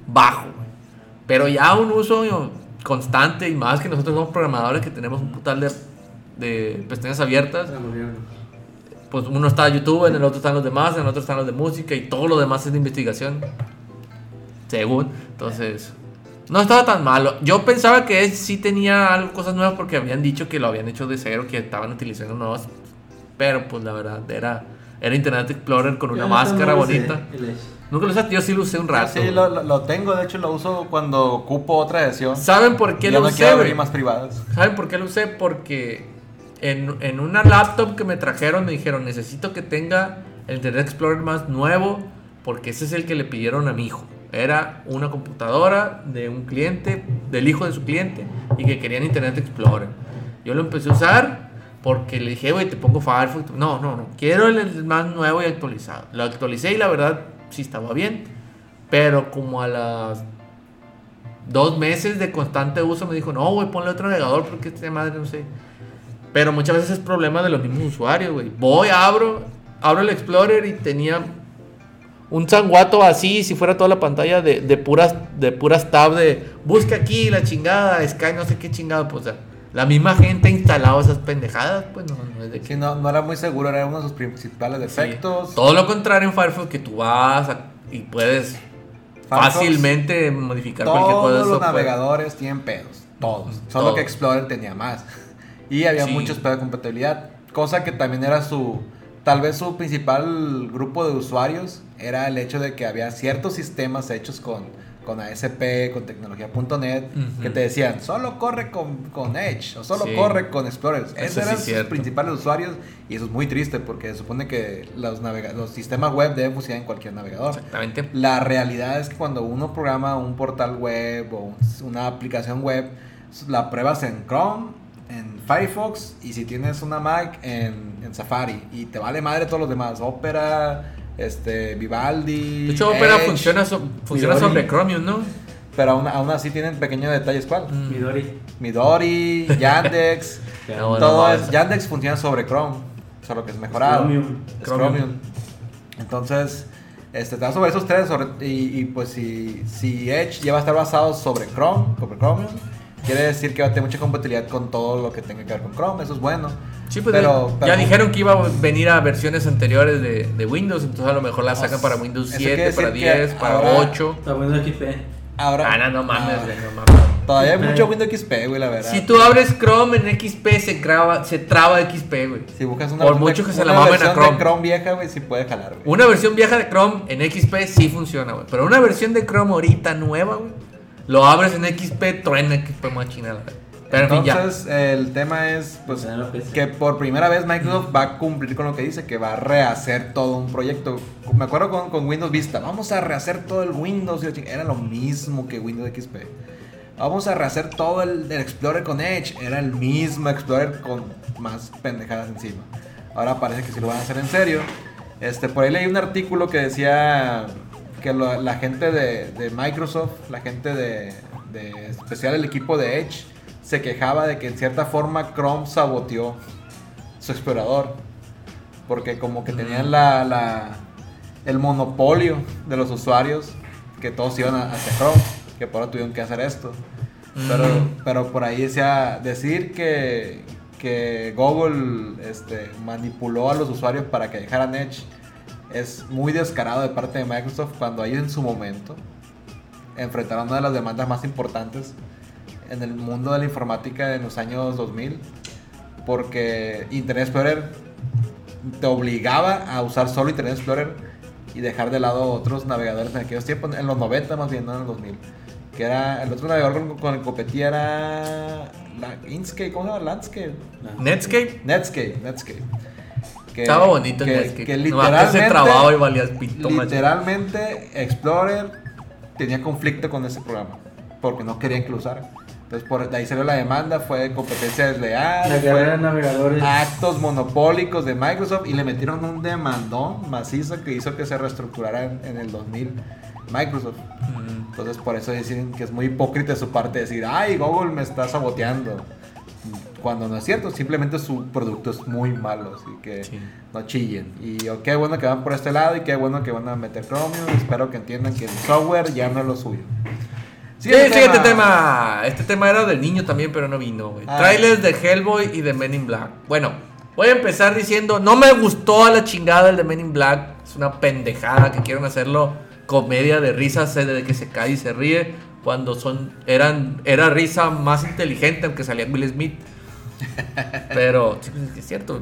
S2: bajo. Pero ya un uso yo, constante y más que nosotros somos programadores que tenemos un putal de, de pestañas abiertas. Pues uno está YouTube, en el otro están los demás, en el otro están los de música y todo lo demás es de investigación. Según. Entonces, no estaba tan malo. Yo pensaba que él sí tenía algo, cosas nuevas porque habían dicho que lo habían hecho de cero, que estaban utilizando nuevas. Pero pues la verdad, era, era Internet Explorer con una
S3: Yo
S2: máscara
S3: no
S2: bonita. Nunca lo usaste, yo sí lo usé un rato.
S1: sí, lo, tengo, de hecho lo uso cuando ocupo otra edición.
S2: ¿Saben por qué lo
S1: no
S2: usé?
S1: quiero abrir
S2: güey?
S1: más privadas.
S2: ¿Saben por qué lo usé? Porque en, en una laptop que me trajeron me dijeron, necesito que tenga el Internet Explorer más nuevo porque ese es el que le pidieron a mi hijo. Era una computadora de un cliente, del hijo de su cliente, y que querían Internet Explorer. Yo lo empecé a usar porque le dije, güey, te pongo Firefox. No, no, no, quiero el, más nuevo y actualizado. Lo actualicé y la verdad sí estaba bien, pero como a las dos meses de constante uso me dijo, no, güey, ponle otro navegador porque este madre no sé. Pero muchas veces es problema de los mismos usuarios, güey. Voy, abro, abro el Explorer y tenía un sanguato así, si fuera toda la pantalla de, de puras de puras tab de busca aquí la chingada, Sky, no sé qué chingada, pues o sea, la misma gente ha instalado esas pendejadas, pues no, no es de que
S1: Sí, no, no era muy seguro, era uno de sus principales defectos.
S2: Sí. Todo lo contrario en Firefox que tú vas a- y puedes
S1: Firefox,
S2: fácilmente modificar cualquier cosa
S1: Todos los navegadores tienen pedos, todos. Solo
S2: Todos.
S1: que Explorer tenía más. Y había
S2: Sí.
S1: muchos pedos de compatibilidad, cosa que también era su, tal vez su principal grupo de usuarios, era el hecho de que había ciertos sistemas hechos con, con ASP, con tecnología.net,
S2: Ujú.
S1: que te decían, solo corre con, con Edge, o solo
S2: Sí.
S1: corre con Explorer.
S2: Eso
S1: Esos
S2: sí
S1: eran
S2: es
S1: sus principales usuarios, y eso es muy triste, porque se supone que los, los sistemas web deben funcionar en cualquier navegador.
S2: Exactamente.
S1: La realidad es que cuando uno programa un portal web o un- una aplicación web, la pruebas en Chrome, Firefox y si tienes una Mac en, en Safari y te vale madre todos los demás, Opera, este, Vivaldi.
S2: De hecho, Opera funciona, so- funciona
S3: Midori.
S2: sobre Chromium, ¿no?
S1: Pero aún, aún así tienen pequeños detalles. ¿Cuál?
S2: Mm.
S3: Midori.
S1: Midori, Yandex.
S2: No,
S1: todo
S2: no,
S1: es,
S2: eso-
S1: Yandex funciona sobre Chrome, solo que es mejorado.
S3: Chromium.
S1: Es
S2: Chromium.
S1: Chromium. Entonces, este, te da sobre esos tres. sobre- y, y, pues si, si Edge ya va a estar basado sobre Chrome, sobre Chromium, quiere decir que va a tener mucha compatibilidad con todo lo que tenga que ver con Chrome. Eso es bueno.
S2: Sí, pues
S1: Pero-
S2: ya
S1: pero-
S2: dijeron que iba a venir a versiones anteriores de, de Windows, entonces a lo mejor la sacan
S1: Pues,
S2: para Windows
S1: eso quiere
S2: 7, para
S1: decir que
S2: 10, para
S1: ahora-
S2: 8.
S3: Está Windows XP.
S1: Ahora,
S2: Ah, no, no mames,
S1: ah,
S2: güey, no mames.
S1: Todavía hay mucho Windows XP, güey, la verdad.
S2: Si tú abres Chrome en XP, se, graba, se traba XP, güey.
S1: Si buscas una,
S2: Por
S1: versión
S2: mucho
S1: de-
S2: que se
S1: una
S2: la mamen a
S1: versión
S2: Chrome.
S1: de Chrome vieja, güey, sí puede jalar, güey.
S2: Una versión vieja de Chrome en XP sí funciona, güey. Pero una versión de Chrome ahorita nueva, güey. Lo abres en XP, truena XP más chingada. güey. Pero en fin, ya.
S1: Entonces, el tema es pues, que por primera vez Microsoft va a cumplir con lo que dice, que va a rehacer todo un proyecto. Me acuerdo con, con Windows Vista, vamos a rehacer todo el Windows. Era lo mismo que Windows XP. Vamos a rehacer todo el, el Explorer con Edge. Era el mismo Explorer con más pendejadas encima. Ahora parece que sí lo van a hacer en serio. Este, por ahí leí un artículo que decía que la gente de, de Microsoft, la gente de, de especial el equipo de Edge, se quejaba de que en cierta forma Chrome saboteó su explorador. Porque como que tenían la, la- el monopolio de los usuarios, que todos iban a- hacia Chrome, que por ahora tuvieron que hacer esto. Pero,
S2: Mm.
S1: pero por ahí decía, decir que, que Google este, manipuló a los usuarios para que dejaran Edge es muy descarado de parte de Microsoft cuando ahí en su momento enfrentaron una de las demandas más importantes en el mundo de la informática en los años 2000 porque Internet Explorer te obligaba a usar solo Internet Explorer y dejar de lado otros navegadores en aquellos tiempos, en los 90 más bien, no en los 2000. Que era el otro navegador con, con el que competía era la, Inkscape, ¿cómo se llama? Landscape.
S2: Netscape.
S1: Netscape, Netscape. Que-
S2: Estaba bonito el
S1: que,
S2: Netscape.
S1: que
S2: se
S1: literalmente,
S2: trababa y valía pito, macho.
S1: literalmente Explorer tenía conflicto con ese programa porque no querían que lo usara. Entonces por de ahí salió la demanda, fue competencia desleal,
S3: La
S1: fue
S3: guerra de navegadores.
S1: actos monopólicos de Microsoft y le metieron un demandón macizo que hizo que se reestructurara en, en el 2000 Microsoft.
S2: Mm.
S1: Entonces por eso dicen que es muy hipócrita de su parte decir, ay, Google me está saboteando. Cuando no es cierto, simplemente su producto es muy malo, así que
S2: Sí.
S1: no chillen. Y oh, qué bueno que van por este lado y qué bueno que van a meter Chromium. Espero que entiendan que el software ya no es lo suyo.
S2: Sí, siguiente tema. Este tema era del niño también, pero no vino, güey.
S1: Ah.
S2: Trailers de Hellboy y de Men in Black. Bueno, voy a empezar diciendo, no me gustó a la chingada el de Men in Black. Es una pendejada que quieren hacerlo comedia de risas de que se cae y se ríe. Cuando son, eran, era risa más inteligente, aunque salía Will Smith. Pero pues, es cierto,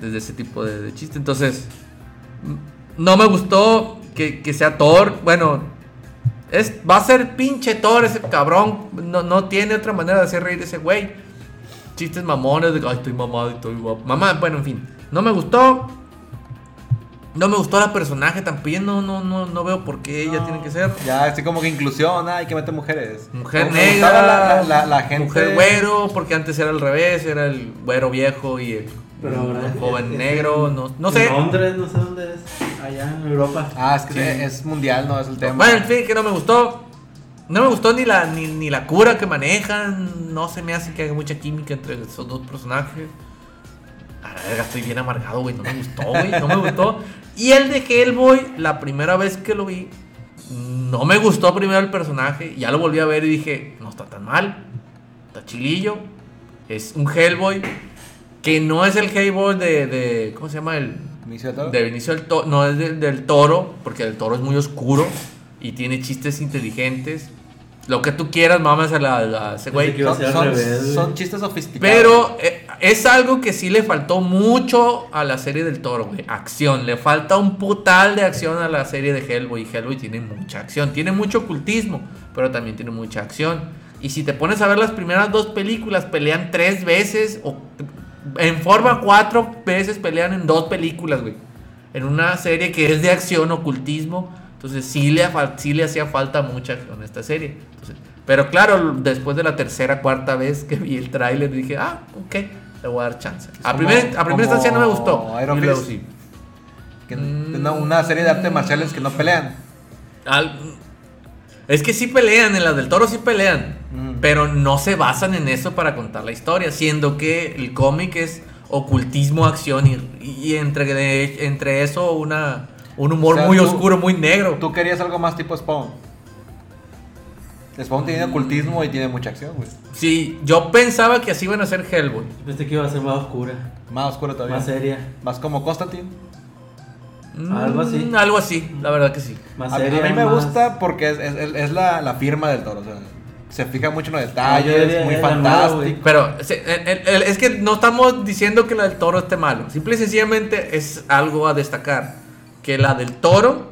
S2: desde ese tipo de, de chiste. Entonces, no me gustó que, sea Thor. Bueno, es, va a ser pinche Thor ese cabrón. No, no tiene otra manera de hacer reír ese güey. Chistes mamones de ay, estoy mamado estoy. Mamá, bueno, en fin. No me gustó. No me gustó la personaje también. No, no, no, no veo por qué ella tiene que ser.
S1: Ya, así como que inclusión, hay que meter mujeres.
S2: Mujer
S1: Como me gustaba
S2: negra,
S1: La, la, la gente.
S2: mujer güero, porque antes era al revés, era el güero viejo y el
S3: Pero ahora
S2: el joven
S3: es-
S2: negro, no, no
S3: en
S2: sé.
S3: Londres, no sé dónde es. Allá en Europa.
S1: Ah, es que
S2: Sí.
S1: es mundial, no es el tema.
S2: Bueno, en fin, que no me gustó. No me gustó ni la, ni, ni la cura que manejan. No se me hace que haya mucha química entre esos dos personajes. A la verga, estoy bien amargado, güey. No me gustó, güey. No me gustó. Y el de Hellboy, la primera vez que lo vi, no me gustó primero el personaje. Ya lo volví a ver y dije, no está tan mal. Está chilillo. Es un Hellboy que no es el Hellboy de, de ¿cómo se llama? El,
S1: Inicio de
S2: Benicio del Toro, no es del, del Toro, porque el Toro es muy oscuro y tiene chistes inteligentes. Lo que tú quieras, mamas a, la, a ese güey.
S1: Son, son- chistes sofisticados.
S2: Pero eh, es algo que sí le faltó mucho a la serie del Toro, güey. Acción. Le falta un putal de acción a la serie de Hellboy. Y Hellboy tiene mucha acción. Tiene mucho ocultismo, pero también tiene mucha acción. Y si te pones a ver las primeras dos películas, pelean tres veces. O en forma cuatro veces pelean en dos películas, güey. En una serie que es de acción, ocultismo. Entonces sí le, sí le hacía falta mucha acción a esta serie. Entonces, pero claro, después de la tercera, cuarta vez que vi el tráiler, dije, ah, ok, le voy a dar chance. A
S1: como-
S2: primera, a primera instancia no me gustó.
S1: Iron
S2: luego sí.
S1: Que-
S2: Mm.
S1: una, una serie de artes marciales que no pelean.
S2: Al- es que sí pelean, en las del toro sí pelean,
S1: Mm.
S2: pero no se basan en eso para contar la historia, siendo que el cómic es ocultismo, acción y, y entre, de- entre eso una, un humor
S1: O sea,
S2: muy
S1: tú-
S2: oscuro, muy negro.
S1: Tú querías algo más tipo Spawn. Spawn tiene ocultismo y tiene mucha acción, güey.
S2: Sí, yo pensaba que así iban a ser Hellboy.
S3: Pensé que iba a ser más oscura.
S1: Más oscuro todavía.
S3: Más seria.
S1: Más como Constantine.
S3: Algo así.
S2: Mm, Algo así, la verdad que sí.
S3: Más
S1: A, a
S3: seria.
S1: mí me
S3: más-
S1: gusta porque es, es- es la, la firma del toro. O sea, se fija mucho en los detalles,
S3: diría
S1: muy fantástico.
S2: Pero se- el- el- el- es que no estamos diciendo que la del toro esté malo. Simple y sencillamente es algo a destacar. Que la del toro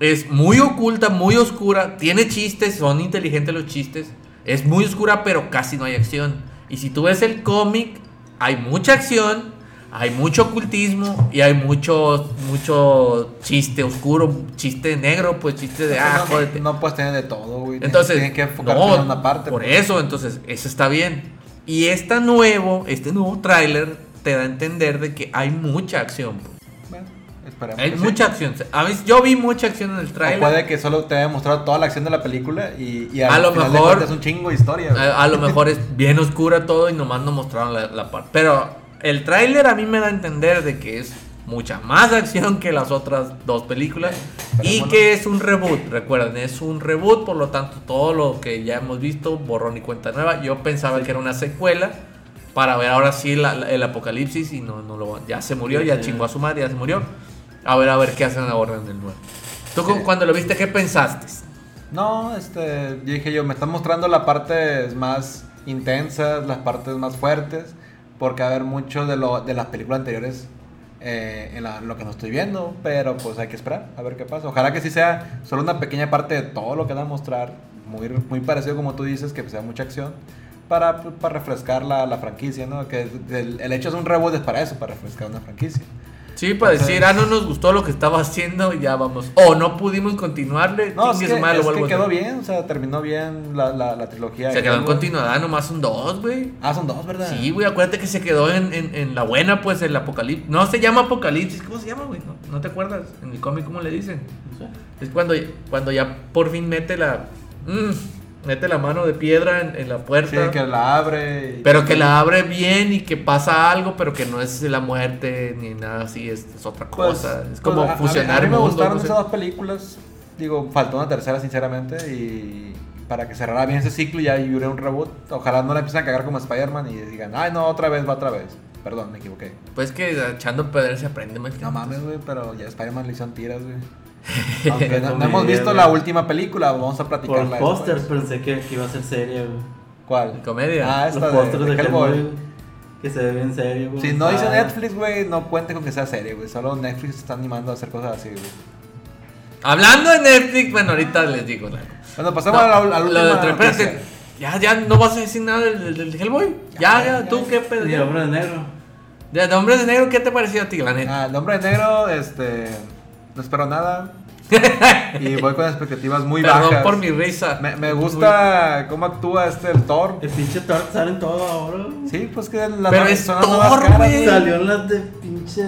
S2: es muy oculta, muy oscura. Tiene chistes, son inteligentes los chistes. Es muy oscura, pero casi no hay acción. Y si tú ves el cómic, hay mucha acción, hay mucho ocultismo y hay mucho, mucho chiste oscuro, chiste negro, pues chiste de ah,
S1: no, no puedes tener de todo, güey.
S2: Entonces,
S1: Tienes que enfocarte
S2: no,
S1: en una parte.
S2: por
S1: pues.
S2: eso, entonces, eso está bien. Y esta nuevo, este nuevo tráiler te da a entender de que hay mucha acción. pues.
S1: Bueno, esperemos
S2: Hay
S1: sí.
S2: mucha acción. A mí, yo vi mucha acción en el
S1: O
S2: tráiler.
S1: puede que solo te haya mostrado toda la acción de la película y, y
S2: A lo mejor-
S1: es un chingo de historia.
S2: A, a lo mejor es bien oscura todo y nomás no mostraron la, la parte. Pero el tráiler a mí me da a entender de que es mucha más acción que las otras dos películas y que es un reboot. Recuerden, es un reboot, por lo tanto todo lo que ya hemos visto, borrón y cuenta nueva. Yo pensaba que era una secuela para ver ahora sí la- la- el apocalipsis y no, no lo ya se murió, ya chingó a su madre, ya se murió. A ver, a ver qué hacen ahora en el nuevo. ¿Tú cu-
S1: Sí.
S2: cuando lo viste qué pensaste?
S1: No, este, dije yo, me están mostrando las partes más intensas, las partes más fuertes, porque a ver mucho de, lo, de las películas anteriores eh, en la- lo que no estoy viendo, pero pues hay que esperar a ver qué pasa. Ojalá que sí sea solo una pequeña parte de todo lo que van a mostrar, muy, muy parecido como tú dices, que sea mucha acción, para, para refrescar la, la franquicia, ¿no? Que el, el hecho de un reboot es para eso, para refrescar una franquicia.
S2: Sí, para
S1: Entonces-
S2: decir, ah, no nos gustó lo que estaba haciendo y ya vamos. O no pudimos continuarle.
S1: No, es que, es que quedó bien, o sea, terminó bien la, la, la trilogía.
S2: Se quedó en continuidad, nomás son dos, güey.
S1: Ah, son dos, ¿verdad?
S2: Sí, güey, acuérdate que se quedó en, en, en la buena, pues, el apocalipsis. No se llama apocalipsis, ¿cómo se llama, güey? No, no te acuerdas en el cómic cómo le dicen. Es cuando, cuando ya por fin mete la... Mm, mete la mano de piedra en, en la
S1: Sí,
S2: puerta.
S1: que la abre. y-
S2: Pero que la abre bien y que pasa algo, pero que no es la muerte ni nada así, es, es otra
S1: Pues,
S2: cosa. es como
S1: pues, a- a mí-
S2: fusionar
S1: A mí me gustaron
S2: no sé.
S1: esas dos películas. Digo, faltó una tercera, sinceramente. Y para que cerrara bien ese ciclo y ya hubiera un reboot. Ojalá no la empiecen a cagar como Spider-Man y digan, ay, no, otra vez, va otra vez. Perdón, me equivoqué.
S2: Pues que echando pedre se aprende más.
S1: No mames, güey, pero ya Spider-Man le hicieron tiras, güey. Aunque no, hemos visto
S3: güey.
S1: la última película, vamos a
S3: Por
S1: platicarla.
S3: los
S1: después.
S3: pósters pensé que, que iba a ser seria, güey.
S1: ¿Cuál?
S2: Comedia.
S1: Ah,
S3: Los
S1: esta
S3: pósters
S1: de,
S3: de,
S1: de Hellboy.
S3: Que se ve bien serio, güey.
S1: Si no dice
S3: Está-
S1: Netflix, güey, no cuente con que sea serie, güey. Solo Netflix se está animando a hacer cosas así, güey.
S2: Hablando de Netflix, bueno, ahorita les digo. la-
S1: Bueno, pasamos
S2: No,
S1: a la, a la
S2: lo
S1: última
S2: de- espérate,
S1: noticia.
S2: ya, ya no vas a decir nada del, del, del Hellboy. Ya, ya, tú qué pedo.
S3: Y el hombre de negro.
S2: De Hombres de Negro, ¿qué te pareció a ti, la neta?
S1: Ah, el hombre de negro, este. No espero nada. y voy con expectativas muy
S2: Perdón
S1: bajas.
S2: por mi risa.
S1: Me, me gusta cómo actúa este el Thor.
S3: El pinche Thor sale en todo ahora.
S1: Sí, pues que la
S2: Pero es
S1: son las nuevas
S2: Thor, güey.
S3: Salió en las de pinche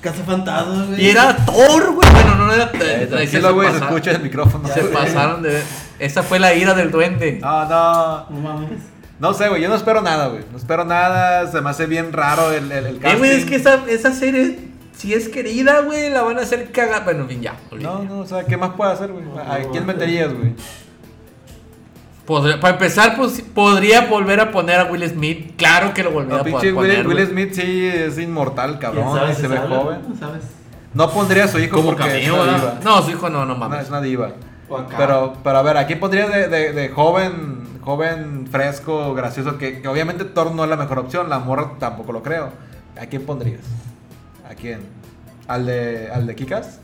S3: Casa Fantasma, güey.
S2: Y era Thor, güey. Bueno, no era.
S1: Eh, Tranquilo, güey, se
S2: pasaron-
S1: escucha el micrófono.
S2: Se pasaron de. Esa fue la ira del duende.
S1: No, no.
S3: No mames.
S1: No sé, güey. Yo no espero nada, güey. No espero nada. Se me hace bien raro el, el, el
S2: Eh,
S1: casting.
S2: güey, es que esa, esa serie, si es querida, güey, la van a hacer cagar. Bueno, en fin, ya.
S1: No, no, o sea, ¿qué más puede hacer, güey? ¿A quién meterías, güey?
S2: Podría- para empezar, pues podría volver a poner a Will Smith. Claro que lo volvería
S1: No,
S2: a
S1: pinche
S2: poner.
S1: Will. Will Smith sí es inmortal,
S3: ¿Quién
S1: cabrón.
S3: sabe
S1: se ve
S3: sale?
S1: joven.
S3: No sabes.
S1: No pondría a su hijo
S2: Como
S1: porque es
S2: cameo,
S1: una
S2: ¿verdad?
S1: diva.
S2: No, su hijo no, no
S1: No,
S2: mames.
S1: es una diva. Pero, pero a ver, ¿a quién pondrías de, de, de joven, joven, fresco, gracioso? Que, que obviamente Thor no es la mejor opción, la morra tampoco lo creo. ¿A quién pondrías? ¿A quién? ¿Al de, al de Kikas?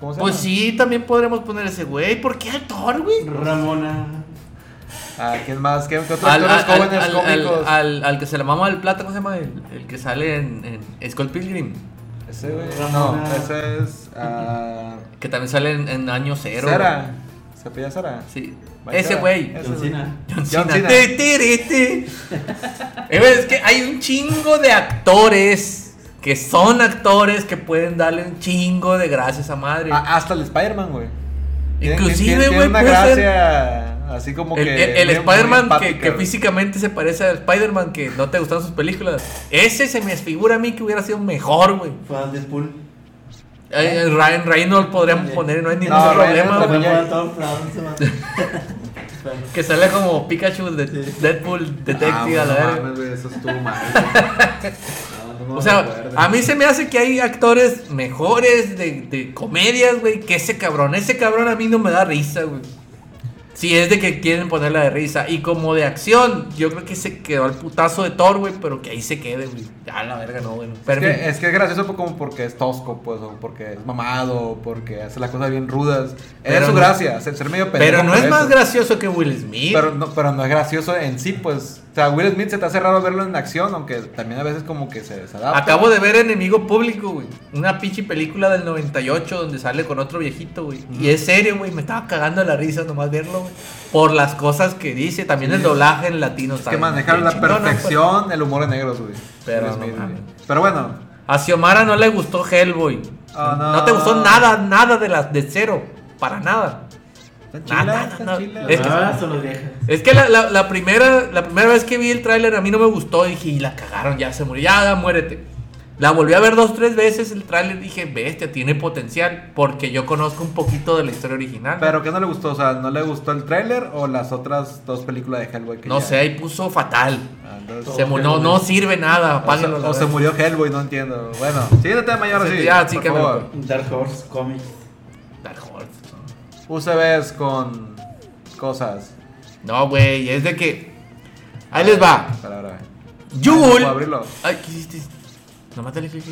S1: ¿Cómo se
S2: Pues
S1: llama?
S2: sí, también podremos poner ese güey. ¿Por qué al Thor, güey?
S3: Ramona.
S1: ¿A quién más? ¿Qué, qué otros
S2: Al,
S1: actores
S2: al-
S1: jóvenes
S2: al- al-
S1: cómicos?
S2: al- al que se la mama el plata, ¿cómo se llama? El, el que sale en, en Skull Pilgrim.
S1: Ese güey. No,
S3: Ramona.
S1: ese es. ah,
S2: Que también sale en, en Año Cero.
S1: Sara. ¿Se pide Sara?
S2: Sí. Ese güey.
S3: John. Cena.
S2: John Cena. Es que hay un chingo de actores que son actores que pueden darle un chingo de gracias a madre.
S1: Ah, hasta el Spider-Man, güey.
S2: Inclusive, güey,
S1: una
S2: ser-
S1: gracia así como
S2: el
S1: que.
S2: el- el Spider-Man que, físicamente se parece al Spider-Man que no te gustaron sus películas. Ese se me figura a mí que hubiera sido mejor, güey.
S3: Fue a Deadpool.
S2: Eh, Ryan Reynolds podríamos poner, no hay ningún
S1: No,
S2: problema. Que sale como Pikachu de
S3: Sí.
S2: Deadpool Detective
S1: Ah,
S2: a la
S1: no
S2: verga.
S1: eso estuvo mal. No,
S2: O sea,
S1: acuerdo.
S2: a mí se me hace que hay actores mejores de, de comedias, güey, que ese cabrón. Ese cabrón a mí no me da risa, güey. Si es de que quieren ponerla de risa. Y como de acción, yo creo que se quedó al putazo de Thor, güey, pero que ahí se quede, güey. Ya la verga, no, güey.
S1: Es que, es que es gracioso como porque es tosco, pues, o porque es mamado, o porque hace las cosas bien rudas.
S2: Pero
S1: es su
S2: no-
S1: gracia, ser, ser medio pendejo.
S2: pero no es
S1: eso.
S2: más gracioso que Will Smith.
S1: Pero no, pero no es gracioso en sí, pues. O sea, Will Smith se te hace raro verlo en acción, aunque también a veces como que se, se adapta.
S2: Acabo de ver Enemigo Público, güey. Una pinche película del 98 donde sale con otro viejito, güey. Y es serio, güey. Me estaba cagando la risa nomás verlo, güey. Por las cosas que dice. También el doblaje en latino
S1: Es que
S2: bien-
S1: manejar
S2: bien
S1: la
S2: pues.
S1: perfección, el humor de negros, güey.
S2: Pero no
S1: güey. Pero bueno.
S2: A Xiomara no le gustó Hellboy.
S1: Oh, no.
S2: no. te gustó nada, nada de las de cero. Para nada.
S1: Está
S2: Nada,
S1: chila, está
S2: no.
S1: chila.
S2: Es que-
S3: Ah, son los viejos.
S2: Es que la, la- la primera, la primera vez que vi el tráiler a mí no me gustó. Dije, y la cagaron, ya se murió. Ya, muérete. La volví a ver dos, tres veces el tráiler. Dije, bestia, tiene potencial. Porque yo conozco un poquito de la historia original.
S1: Pero ¿qué no le gustó? O sea, ¿no le gustó el tráiler o las otras dos películas de Hellboy que
S2: no
S1: ya-
S2: sé, ahí puso fatal.
S1: Ah, entonces-
S2: Se no, no sirve nada.
S1: O, se, o murió Hellboy, no entiendo. Bueno, siguiente tema y ahora
S2: Sí,
S1: sí.
S2: ya, sí, que.
S3: Dark Horse Comics.
S2: Dark Horse.
S1: UCBs con cosas.
S2: No, güey, es de que. Ahí les va. Yul.
S1: Abrirlo.
S2: Ay, ¿qué hiciste? No mátale, clic.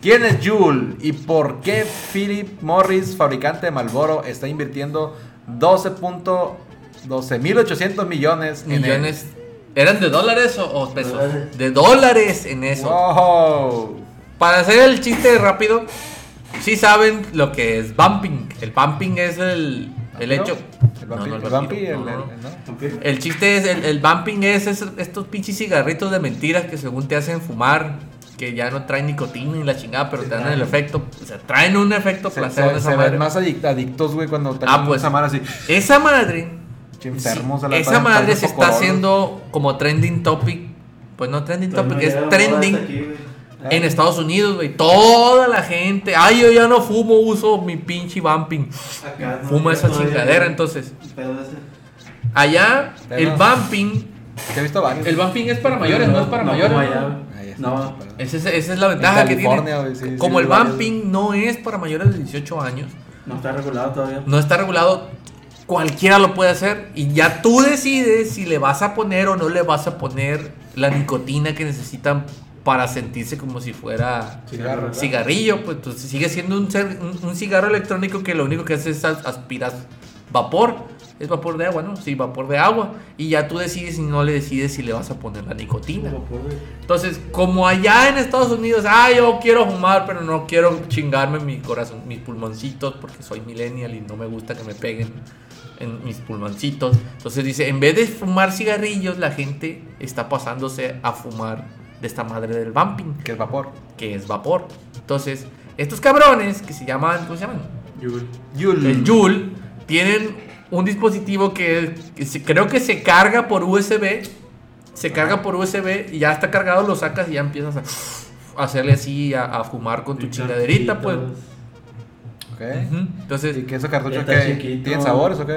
S1: ¿Quién es Juul y por qué Philip Morris, fabricante de Malboro, está invirtiendo 12.12.800 millones en?
S2: Millones. ¿Eran de dólares o, o pesos?
S3: Dólares.
S2: De dólares en eso.
S1: Wow.
S2: Para hacer el chiste rápido, sí saben lo que es bumping. El bumping es el, el hecho.
S1: El
S2: No,
S1: vampi-
S2: no,
S1: el
S2: el- no,
S1: el-.
S2: El chiste es, el, el bumping es, es estos pinches cigarritos de mentiras que según te hacen fumar que ya no traen nicotina ni la chingada, pero
S3: Sí,
S2: te dan el efecto, o sea, traen un efecto
S1: Se,
S2: placebo en
S1: se,
S2: esa
S1: se
S2: madre.
S1: ven más adic- adictos, güey, cuando te
S2: Ah, pues.
S1: esa madre así.
S2: Esa madre,
S1: che, enfermos
S2: sí,
S1: a la
S2: esa madre se está haciendo como trending topic, pues no trending topic, es trending en Estados Unidos, güey. Toda la gente, ay, yo ya no fumo, uso mi pinche vamping. Fuma esa chingadera, entonces. Allá,
S1: Pero-
S2: el vamping,
S1: Te he visto varios.
S2: el vamping es para mayores, no, es para mayores. ¿no?
S1: Está.
S3: No.
S2: Esa es, esa es la ventaja que tiene.
S1: sí,
S2: Como el vamping no es para mayores de 18 años,
S3: No está regulado todavía.
S2: no está regulado, cualquiera lo puede hacer y ya tú decides si le vas a poner o no le vas a poner la nicotina que necesitan para sentirse como si fuera
S1: Cigarro, ¿verdad?
S2: cigarrillo, pues entonces sigue siendo un, un- un cigarro electrónico que lo único que hace es as- aspirar vapor. Es vapor de agua, ¿no? Sí, vapor de agua. Y ya tú decides si no le decides si le vas a poner la nicotina. Entonces, como allá en Estados Unidos, ah, yo quiero fumar, pero no quiero chingarme mi corazón, mis pulmoncitos, porque soy millennial y no me gusta que me peguen en mis pulmoncitos. Entonces dice, en vez de fumar cigarrillos, la gente está pasándose a fumar de esta madre del vamping,
S1: Que es vapor.
S2: que es vapor. Entonces, estos cabrones que se llaman, ¿cómo se llaman?
S1: Yul.
S2: El Joule, tienen un dispositivo que, que se- creo que se carga por USB. Se carga por USB y ya está cargado, lo sacas y ya empiezas a, a hacerle así, a, a fumar con tu chingaderita, pues.
S1: Ok.
S2: Ujú. Entonces,
S1: ¿Y que esos cartuchos que tienen sabores o qué?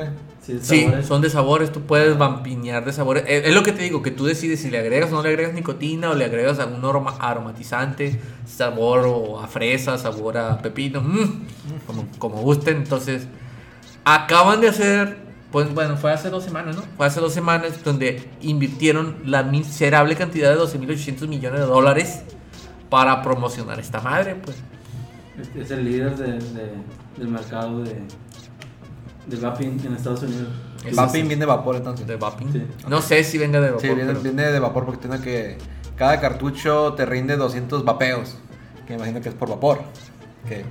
S2: Sí, son de sabores, tú puedes vampiñar de sabores. Es, lo que te digo, que tú decides si le agregas o no le agregas nicotina o le agregas algún aroma- aromatizante, sabor o a fresa, sabor a pepino, mm, como, como gusten. Entonces, acaban de hacer, pues bueno, fue hace dos semanas, ¿no? Fue hace dos semanas donde invirtieron la miserable cantidad de 12.800 millones de dólares para promocionar esta madre, pues.
S3: Es, es el líder de, de- del mercado de, de vaping en Estados Unidos.
S1: Vaping viene de vapor entonces.
S2: de vaping.
S3: Sí.
S2: No sé si venga de vapor.
S1: Sí, viene,
S2: pero-
S1: viene de vapor porque tiene que. Cada cartucho te rinde 200 vapeos. Que imagino que es por vapor. Que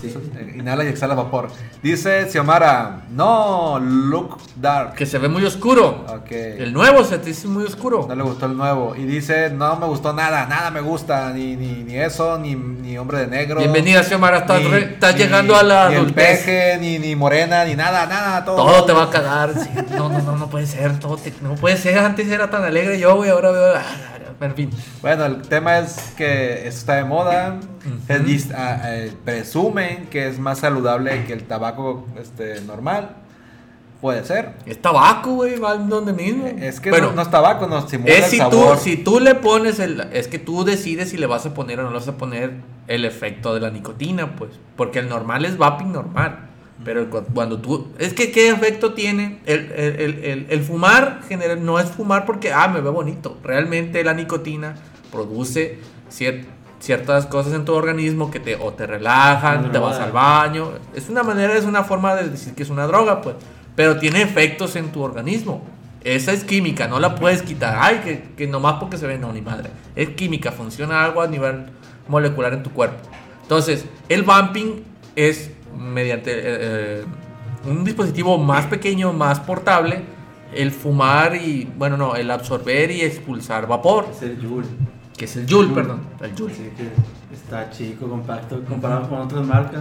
S3: Sí.
S1: inhalas y exhalas vapor. Dice Xiomara, no, look dark.
S2: Que se ve muy oscuro.
S1: Ok.
S2: El nuevo se te dice muy oscuro.
S1: No le gustó el nuevo. Y dice, no me gustó nada, nada me gusta. Ni, ni, ni eso, ni, ni hombre de negro.
S2: Bienvenida, Xiomara. Estás, re- estás llegando a la
S1: Ni el peje, ni, ni morena, ni nada, nada. Todo,
S2: Todo te va a cagar. sí. No, no, no, no puede ser. Todo te- no puede ser. Antes era tan alegre yo, güey. Ahora veo. ah, En fin.
S1: Bueno, el tema es que esto está de moda. Es eh, presumen que es más saludable que el tabaco este, normal. Puede ser.
S2: Es tabaco, güey. Va donde mismo.
S1: Es que
S2: bueno,
S1: no, no es tabaco, no simula
S2: es
S1: el
S2: si
S1: sabor.
S2: tú, si tú le pones el. Es que tú decides si le vas a poner o no le vas a poner el efecto de la nicotina, pues. Porque el normal es vaping normal. Pero cu- cuando tú. Es que, ¿qué efecto tiene? El, el- el- el- fumar genera- no es fumar porque, ah, me ve bonito. Realmente la nicotina produce cier- ciertas cosas en tu organismo que te, o te relajan, te vas al baño. Es una manera, es una forma de decir que es una droga, pues. Pero tiene efectos en tu organismo. Esa es química, no la puedes quitar. Ay, que, que nomás porque se ve, no, ni madre. Es química, funciona algo a nivel molecular en tu cuerpo. Entonces, el vamping es mediante eh, eh, un dispositivo más pequeño, más portable, el fumar y, bueno, no, el absorber y expulsar vapor. Que es el Joule, perdón, el Joule.
S3: Sí, que está chico, compacto, comparado con otras marcas.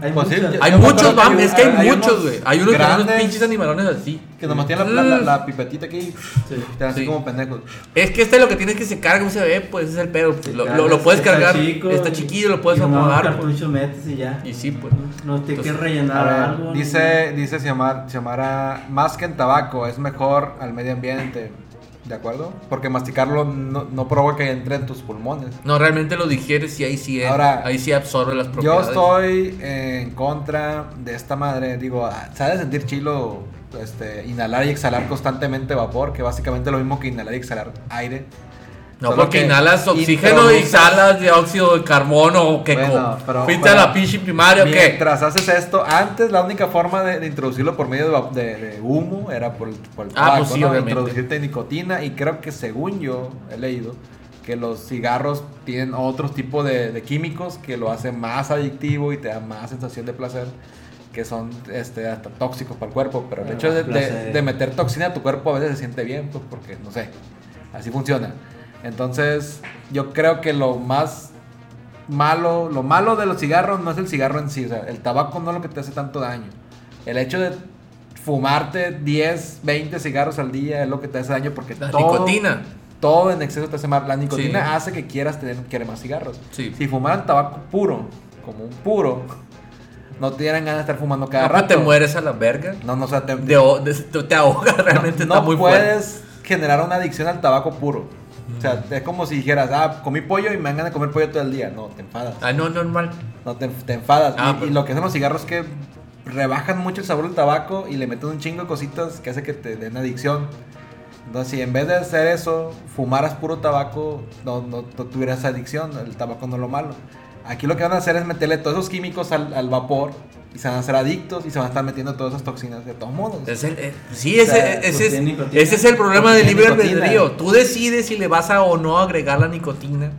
S3: Hay
S1: Pues
S3: muchas.
S2: Hay muchos es que hay,
S1: hay
S2: muchos, güey. Hay unos que son unos
S1: grandes
S2: pinches animalones así.
S1: Que nomás tiene la, la, la- la pipetita aquí.
S3: Sí.
S1: Te dan así
S2: Sí.
S1: como pendejos.
S2: Es que este lo que tienes que se carga USB, pues ese es el pedo. Lo,
S3: carga,
S2: lo- lo puedes
S3: está
S2: cargar,
S3: chico
S2: está chiquillo, lo puedes
S3: un
S2: pues.
S3: metes y ya.
S2: Y sí, pues.
S3: No te
S1: A
S3: rellenar
S1: ver,
S3: algo.
S1: dice, dice Xiomara, más que en tabaco, es mejor al medio ambiente. ¿De acuerdo? Porque masticarlo no, no provoca que entre en tus pulmones.
S2: No, realmente lo digieres y ahí sí, eh,
S1: Ahora,
S2: ahí sí absorbe las
S1: Yo
S2: propiedades.
S1: estoy en contra de esta madre. Digo, ah, ¿sabes sentir chilo este, inhalar y exhalar constantemente vapor? Que básicamente es lo mismo que inhalar y exhalar aire.
S2: No,
S1: Solo
S2: porque
S1: que
S2: inhalas oxígeno y exhalas dióxido de carbono o que
S1: Bueno, pero-
S2: ¿Fuiste a
S1: pero
S2: la pinche primaria o qué?
S1: Mientras haces esto, antes la única forma de, de introducirlo por medio de, de- de humo era por, el- por el
S2: Ah,
S1: tabaco,
S2: pues sí,
S1: ¿no? Introducirte nicotina y creo que según yo he leído que los cigarros tienen otros tipos de, de químicos que lo hacen más adictivo y te da más sensación de placer que son este, hasta tóxicos para el cuerpo, pero el hecho de, de-
S3: placer.
S1: de meter toxina a tu cuerpo a veces se siente bien, pues porque no sé, así funciona. Entonces, yo creo que lo más malo, lo malo de los cigarros no es el cigarro en sí, o sea, el tabaco no es lo que te hace tanto daño. El hecho de fumarte 10, 20 cigarros al día es lo que te hace daño porque
S2: La
S1: todo,
S2: nicotina.
S1: todo en exceso te hace mal. La nicotina
S2: Sí.
S1: hace que quieras tener querer más cigarros.
S2: Sí.
S1: Si fumaran tabaco puro, como un puro, no te dieran ganas de estar fumando cada
S2: No,
S1: rato.
S2: te mueres a la verga.
S1: No, no, o sea, te,
S2: te, te ahogas, realmente
S1: no
S2: está muy fuerte.
S1: puedes generar una adicción al tabaco puro. O sea, es como si dijeras, ah, comí pollo y me ganas de comer pollo todo el día. No, te enfadas.
S2: Ah, no, normal.
S1: No, te, te enfadas.
S2: Ah,
S1: y,
S2: pues-
S1: y lo que hacen los cigarros es que rebajan mucho el sabor del tabaco y le meten un chingo de cositas que hace que te den adicción. Entonces, si en vez de hacer eso, fumaras puro tabaco, no, no, no tuvieras adicción. El tabaco no es lo malo. Aquí lo que van a hacer es meterle todos esos químicos al, al vapor y se van a hacer adictos y se van a estar metiendo todas esas toxinas de todos modos.
S2: Es el- eh, sí, ese,
S1: O sea,
S2: ese
S3: pues
S2: es,
S3: nicotina.
S2: ese es el problema del libre albedrío. Tú decides si le vas a o no agregar la nicotina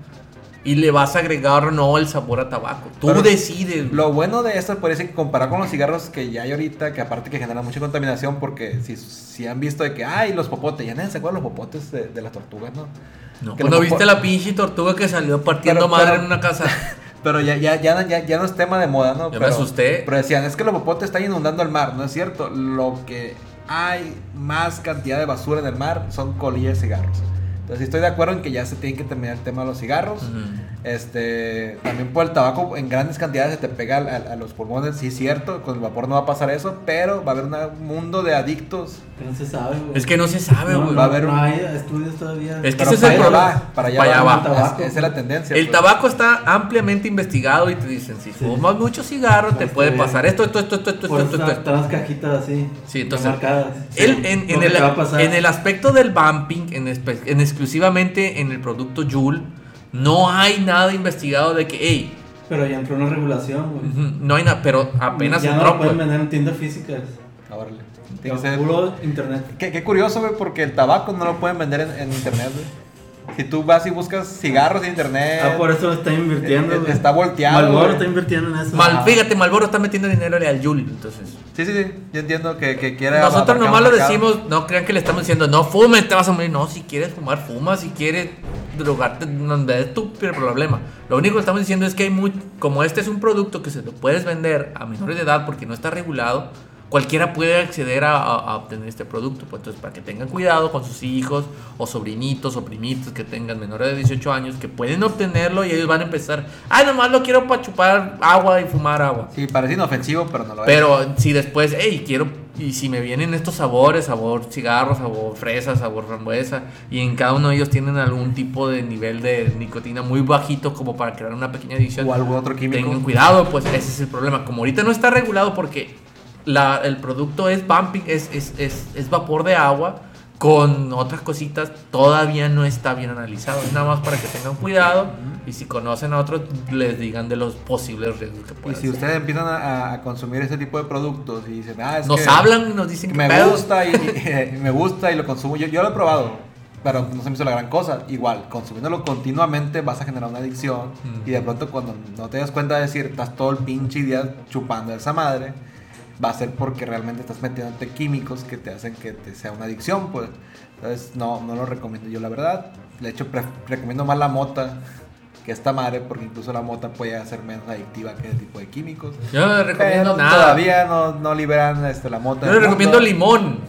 S2: y le vas a agregar o no el sabor a tabaco. Tú
S1: Pero
S2: decides.
S1: Lo bueno de esto parece que comparado con los cigarros que ya hay ahorita, que aparte que generan mucha contaminación, porque si, si han visto de que, ay, los popotes, ya nadie se acuerda los popotes de, de las tortugas, ¿no?
S2: no,
S1: que
S2: ¿no
S1: lo
S2: viste la pinche tortuga que salió partiendo
S1: Pero-
S2: madre
S1: pero-
S2: en una casa?
S1: Pero ya, ya, ya, ya, ya no es tema de moda, ¿no?
S2: Me
S1: pero,
S2: asusté.
S1: Pero decían, es que los popotes están inundando el mar, ¿no es cierto? Lo que hay más cantidad de basura en el mar son colillas de cigarros. Entonces estoy de acuerdo en que ya se tiene que terminar el tema de los cigarros.
S2: Ujú.
S1: Este, también por el tabaco en grandes cantidades se te pega al- al- a, los pulmones, sí es cierto, con el vapor no va a pasar eso, pero va a haber un mundo de adictos.
S3: Que no se sabe, güey.
S2: Es que no se sabe,
S3: no,
S2: güey.
S1: va a
S3: no,
S1: haber
S3: no
S1: un-
S3: hay estudios todavía.
S2: Es que
S1: Pero
S2: ese es el
S1: para allá
S2: problema.
S1: va, para allá
S2: Para allá
S1: va.
S2: va.
S3: Tabaco.
S1: Es- esa es la tendencia.
S2: El
S1: pues.
S2: tabaco está ampliamente investigado y te dicen, si
S3: Sí.
S2: fumas mucho cigarro, te puede
S3: bien.
S2: pasar esto, esto, esto, esto, esto,
S3: Por
S2: esto, esto,
S3: están las cajitas así.
S2: Sí, entonces,
S3: marcadas.
S2: Él, en,
S3: Lo
S2: en
S3: que
S2: el,
S3: te va a pasar.
S2: en el aspecto del bumping, en, espe- en exclusivamente en el producto Joule, no hay nada investigado de que, hey,
S3: Pero ya entró una regulación, güey.
S2: no hay nada, pero apenas
S3: ya no
S2: entró,
S3: lo pueden
S2: pues.
S3: vender en tiendas físicas.
S1: Órale. Tiene que ser-
S3: Puro internet.
S1: Qué, qué curioso, güey, porque el tabaco no lo pueden vender en, en internet, güey. Si tú vas y buscas cigarros en internet,
S3: Ah, por eso está invirtiendo.
S1: eh, está volteado,
S3: Malboro está invirtiendo en eso.
S2: Mal, fíjate, Malboro está metiendo dinero al Joule, entonces.
S1: sí, sí, sí, yo entiendo que, que quiere
S2: Nosotros nomás lo decimos, no crean que le estamos diciendo, no fumes, te vas a morir. No, si quieres fumar, fuma. Si quieres drogarte, no es tu problema. Lo único que estamos diciendo es que hay muy, como este es un producto que se lo puedes vender a menores de edad porque no está regulado, cualquiera puede acceder a, obtener este producto. Pues entonces, para que tengan cuidado con sus hijos o sobrinitos o primitos que tengan menores de 18 años, que pueden obtenerlo y ellos van a empezar, ah, nomás lo quiero para chupar agua y fumar agua.
S1: Sí, parece inofensivo, pero no lo es.
S2: Pero si después, hey, quiero, y si me vienen estos sabores, sabor cigarro, sabor fresa, sabor frambuesa, y en cada uno de ellos tienen algún tipo de nivel de nicotina muy bajito como para crear una pequeña adicción,
S1: O algún otro químico.
S2: tengan cuidado, pues ese es el problema. Como ahorita no está regulado porque la, el producto es bumping, es, es, es, es vapor de agua con otras cositas, todavía no está bien analizado. Es nada más para que tengan cuidado y si conocen a otros, les digan de los posibles riesgos que
S1: Y
S2: pueden
S1: si
S2: ser.
S1: ustedes empiezan a, a consumir ese tipo de productos y dicen, ah, es
S2: Nos
S1: que
S2: hablan y nos dicen que
S1: me
S2: pedo.
S1: gusta y, y- me gusta y lo consumo. Yo, yo lo he probado, pero no se me hizo la gran cosa. Igual, consumiéndolo continuamente vas a generar una adicción
S2: Mm.
S1: y de pronto cuando no te das cuenta de decir, estás todo el pinche día chupando esa madre, va a ser porque realmente estás metiéndote químicos que te hacen que te sea una adicción, pues. Entonces, no, no lo recomiendo yo, la verdad. De hecho, recomiendo más la mota que esta madre, porque incluso la mota puede ser menos adictiva que ese tipo de químicos.
S2: Yo no le recomiendo
S1: Pero
S2: nada.
S1: Todavía no, no liberan este, la mota.
S2: Yo le recomiendo limón.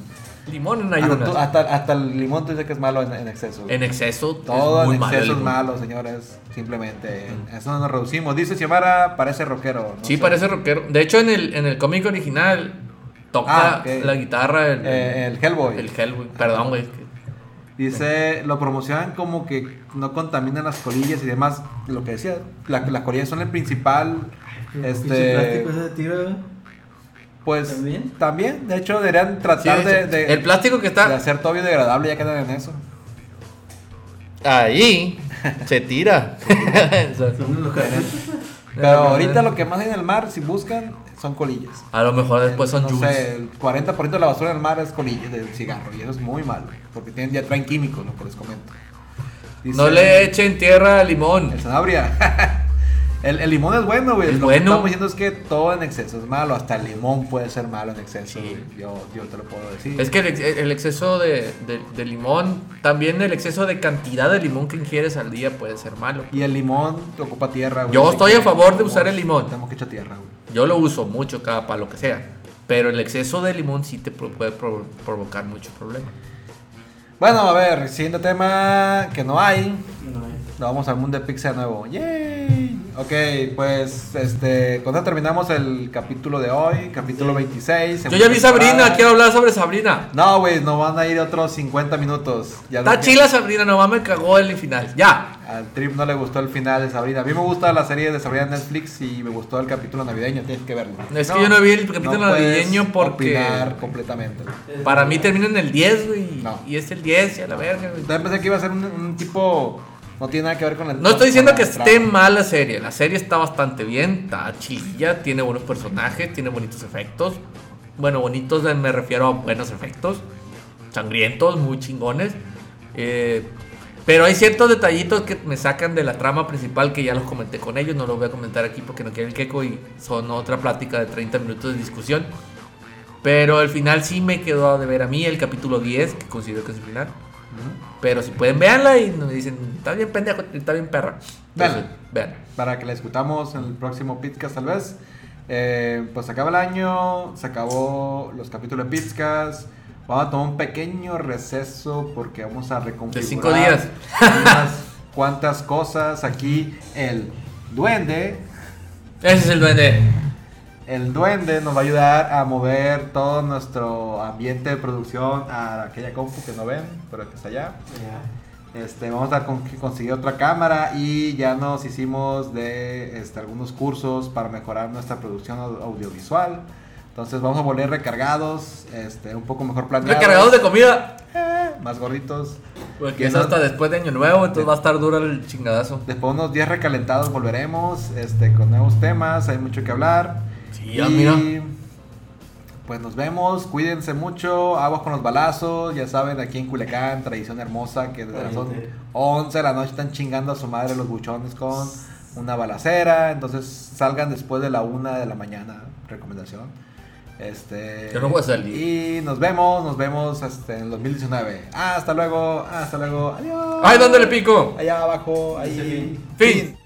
S2: Limón en ayunas.
S1: hasta, hasta el limón tú dices que es malo en, en exceso.
S2: En exceso.
S1: Todo
S2: es muy
S1: en
S2: malo
S1: exceso es malo, señores. Simplemente. Eso no nos reducimos. Dice Xiomara, parece rockero. no
S2: Sí,
S1: sé.
S2: parece rockero. De hecho, en el, en el cómic original toca
S1: Ah,
S2: la guitarra el,
S1: Eh, el Hellboy.
S2: el Hellboy. Perdón, güey.
S1: Dice, lo promocionan como que no contaminan las colillas y demás. Lo que decía, la- las colillas son el principal. Este.
S3: plástico ese de tiro, güey.
S1: Pues
S3: ¿También?
S1: también, de hecho, deberían tratar de,
S2: sí.
S1: de-
S2: el plástico que
S1: de
S2: está
S1: hacer todo biodegradable ya quedan en eso.
S2: ahí se tira.
S1: Pero ahorita lo que más hay en el mar, si buscan, son colillas.
S2: A lo mejor después son
S1: no sé, el 40% de la basura del mar es colillas del cigarro. Y eso es muy malo. Porque tienen, ya traen químicos, lo que les comento. Dice-
S2: No le echen tierra al limón.
S1: El Sanabria. El, el limón es bueno, güey.
S2: Es
S1: Lo que
S2: bueno.
S1: estamos diciendo es que todo en exceso es malo. Hasta el limón puede ser malo en exceso.
S2: Sí.
S1: Yo, yo te lo puedo decir.
S2: Es que el, el exceso de, de- de limón, también el exceso de cantidad de limón que ingieres al día puede ser malo.
S1: Y el limón te ocupa tierra, güey.
S2: Yo estoy
S1: que
S2: a favor de usar el limón.
S1: Tenemos que echar tierra, güey.
S2: Yo lo uso mucho cada para lo que sea. Pero el exceso de limón sí te puede pro- provocar muchos problemas.
S1: Bueno, a ver, siguiente tema que no hay.
S3: No hay.
S1: Nos vamos al mundo de Pixar nuevo. ¡Yay! Ok, pues este, con eso terminamos el capítulo de hoy, capítulo 26.
S2: Yo ya vi Sabrina,
S1: temporada.
S2: quiero hablar sobre Sabrina.
S1: No, güey, nos van a ir otros 50 minutos. Ya
S2: Está chila Sabrina, nomás me cagó el final. Ya.
S1: Al Trip no le gustó el final de Sabrina. A mí me gusta la serie de Sabrina en Netflix y me gustó el capítulo navideño. Tienes que verlo.
S2: Es que yo no vi el capítulo navideño porque-
S1: opinar completamente.
S2: Para mí termina en el 10, güey.
S1: No.
S2: Y es el 10, y a la verga, güey.
S1: Pensé que iba a ser un, un tipo. No tiene nada que ver con el.
S2: No estoy diciendo que
S1: la
S2: esté mal la serie. La serie está bastante bien, está chilla, tiene buenos personajes, tiene bonitos efectos. Bueno, bonitos eh, me refiero a buenos efectos. Sangrientos, muy chingones. Eh, pero hay ciertos detallitos que me sacan de la trama principal que ya los comenté con ellos. No los voy a comentar aquí porque no quiero el queco y son otra plática de 30 minutos de discusión. Pero al final sí me quedó de ver a mí el capítulo 10, que considero que es el final. Pero si pueden, véanla y nos dicen, está bien pendejo, está bien perra. Entonces, vean.
S1: Para que la discutamos en el próximo podcast, tal vez. Eh, pues se acaba el año, se acabó los capítulos de Pizcas. Vamos a tomar un pequeño receso porque vamos a reconfigurar
S2: De cinco días.
S1: unas cuantas cosas. Aquí el duende
S2: Ese es el duende.
S1: El duende nos va a ayudar a mover todo nuestro ambiente de producción a aquella compu que no ven, pero que está allá.
S3: Ya.
S1: Este, vamos a con- conseguir otra cámara y ya nos hicimos de este, algunos cursos para mejorar nuestra producción au- audiovisual. Entonces vamos a volver recargados, este, un poco mejor planeados.
S2: Recargados de comida.
S1: Eh, más gorditos.
S2: Porque es hasta después de Año Nuevo, entonces va a estar duro el chingadazo.
S1: Después de unos días recalentados volveremos este, con nuevos temas, hay mucho que hablar.
S2: Sí, ya, mira.
S1: Pues nos vemos, cuídense mucho, aguas con los balazos, ya saben, aquí en Culiacán, tradición hermosa, que desde las on-
S3: Caliente.
S1: 11 de la noche están chingando a su madre los buchones con una balacera, entonces salgan después de la 1 de la mañana, recomendación. Este,
S2: Yo no voy a salir.
S1: Y nos vemos, nos vemos este, en el 2019. Hasta luego, hasta luego, adiós.
S2: ¡Ay, dónde le pico!
S1: Allá abajo, ahí.
S3: Fin.
S2: Fin.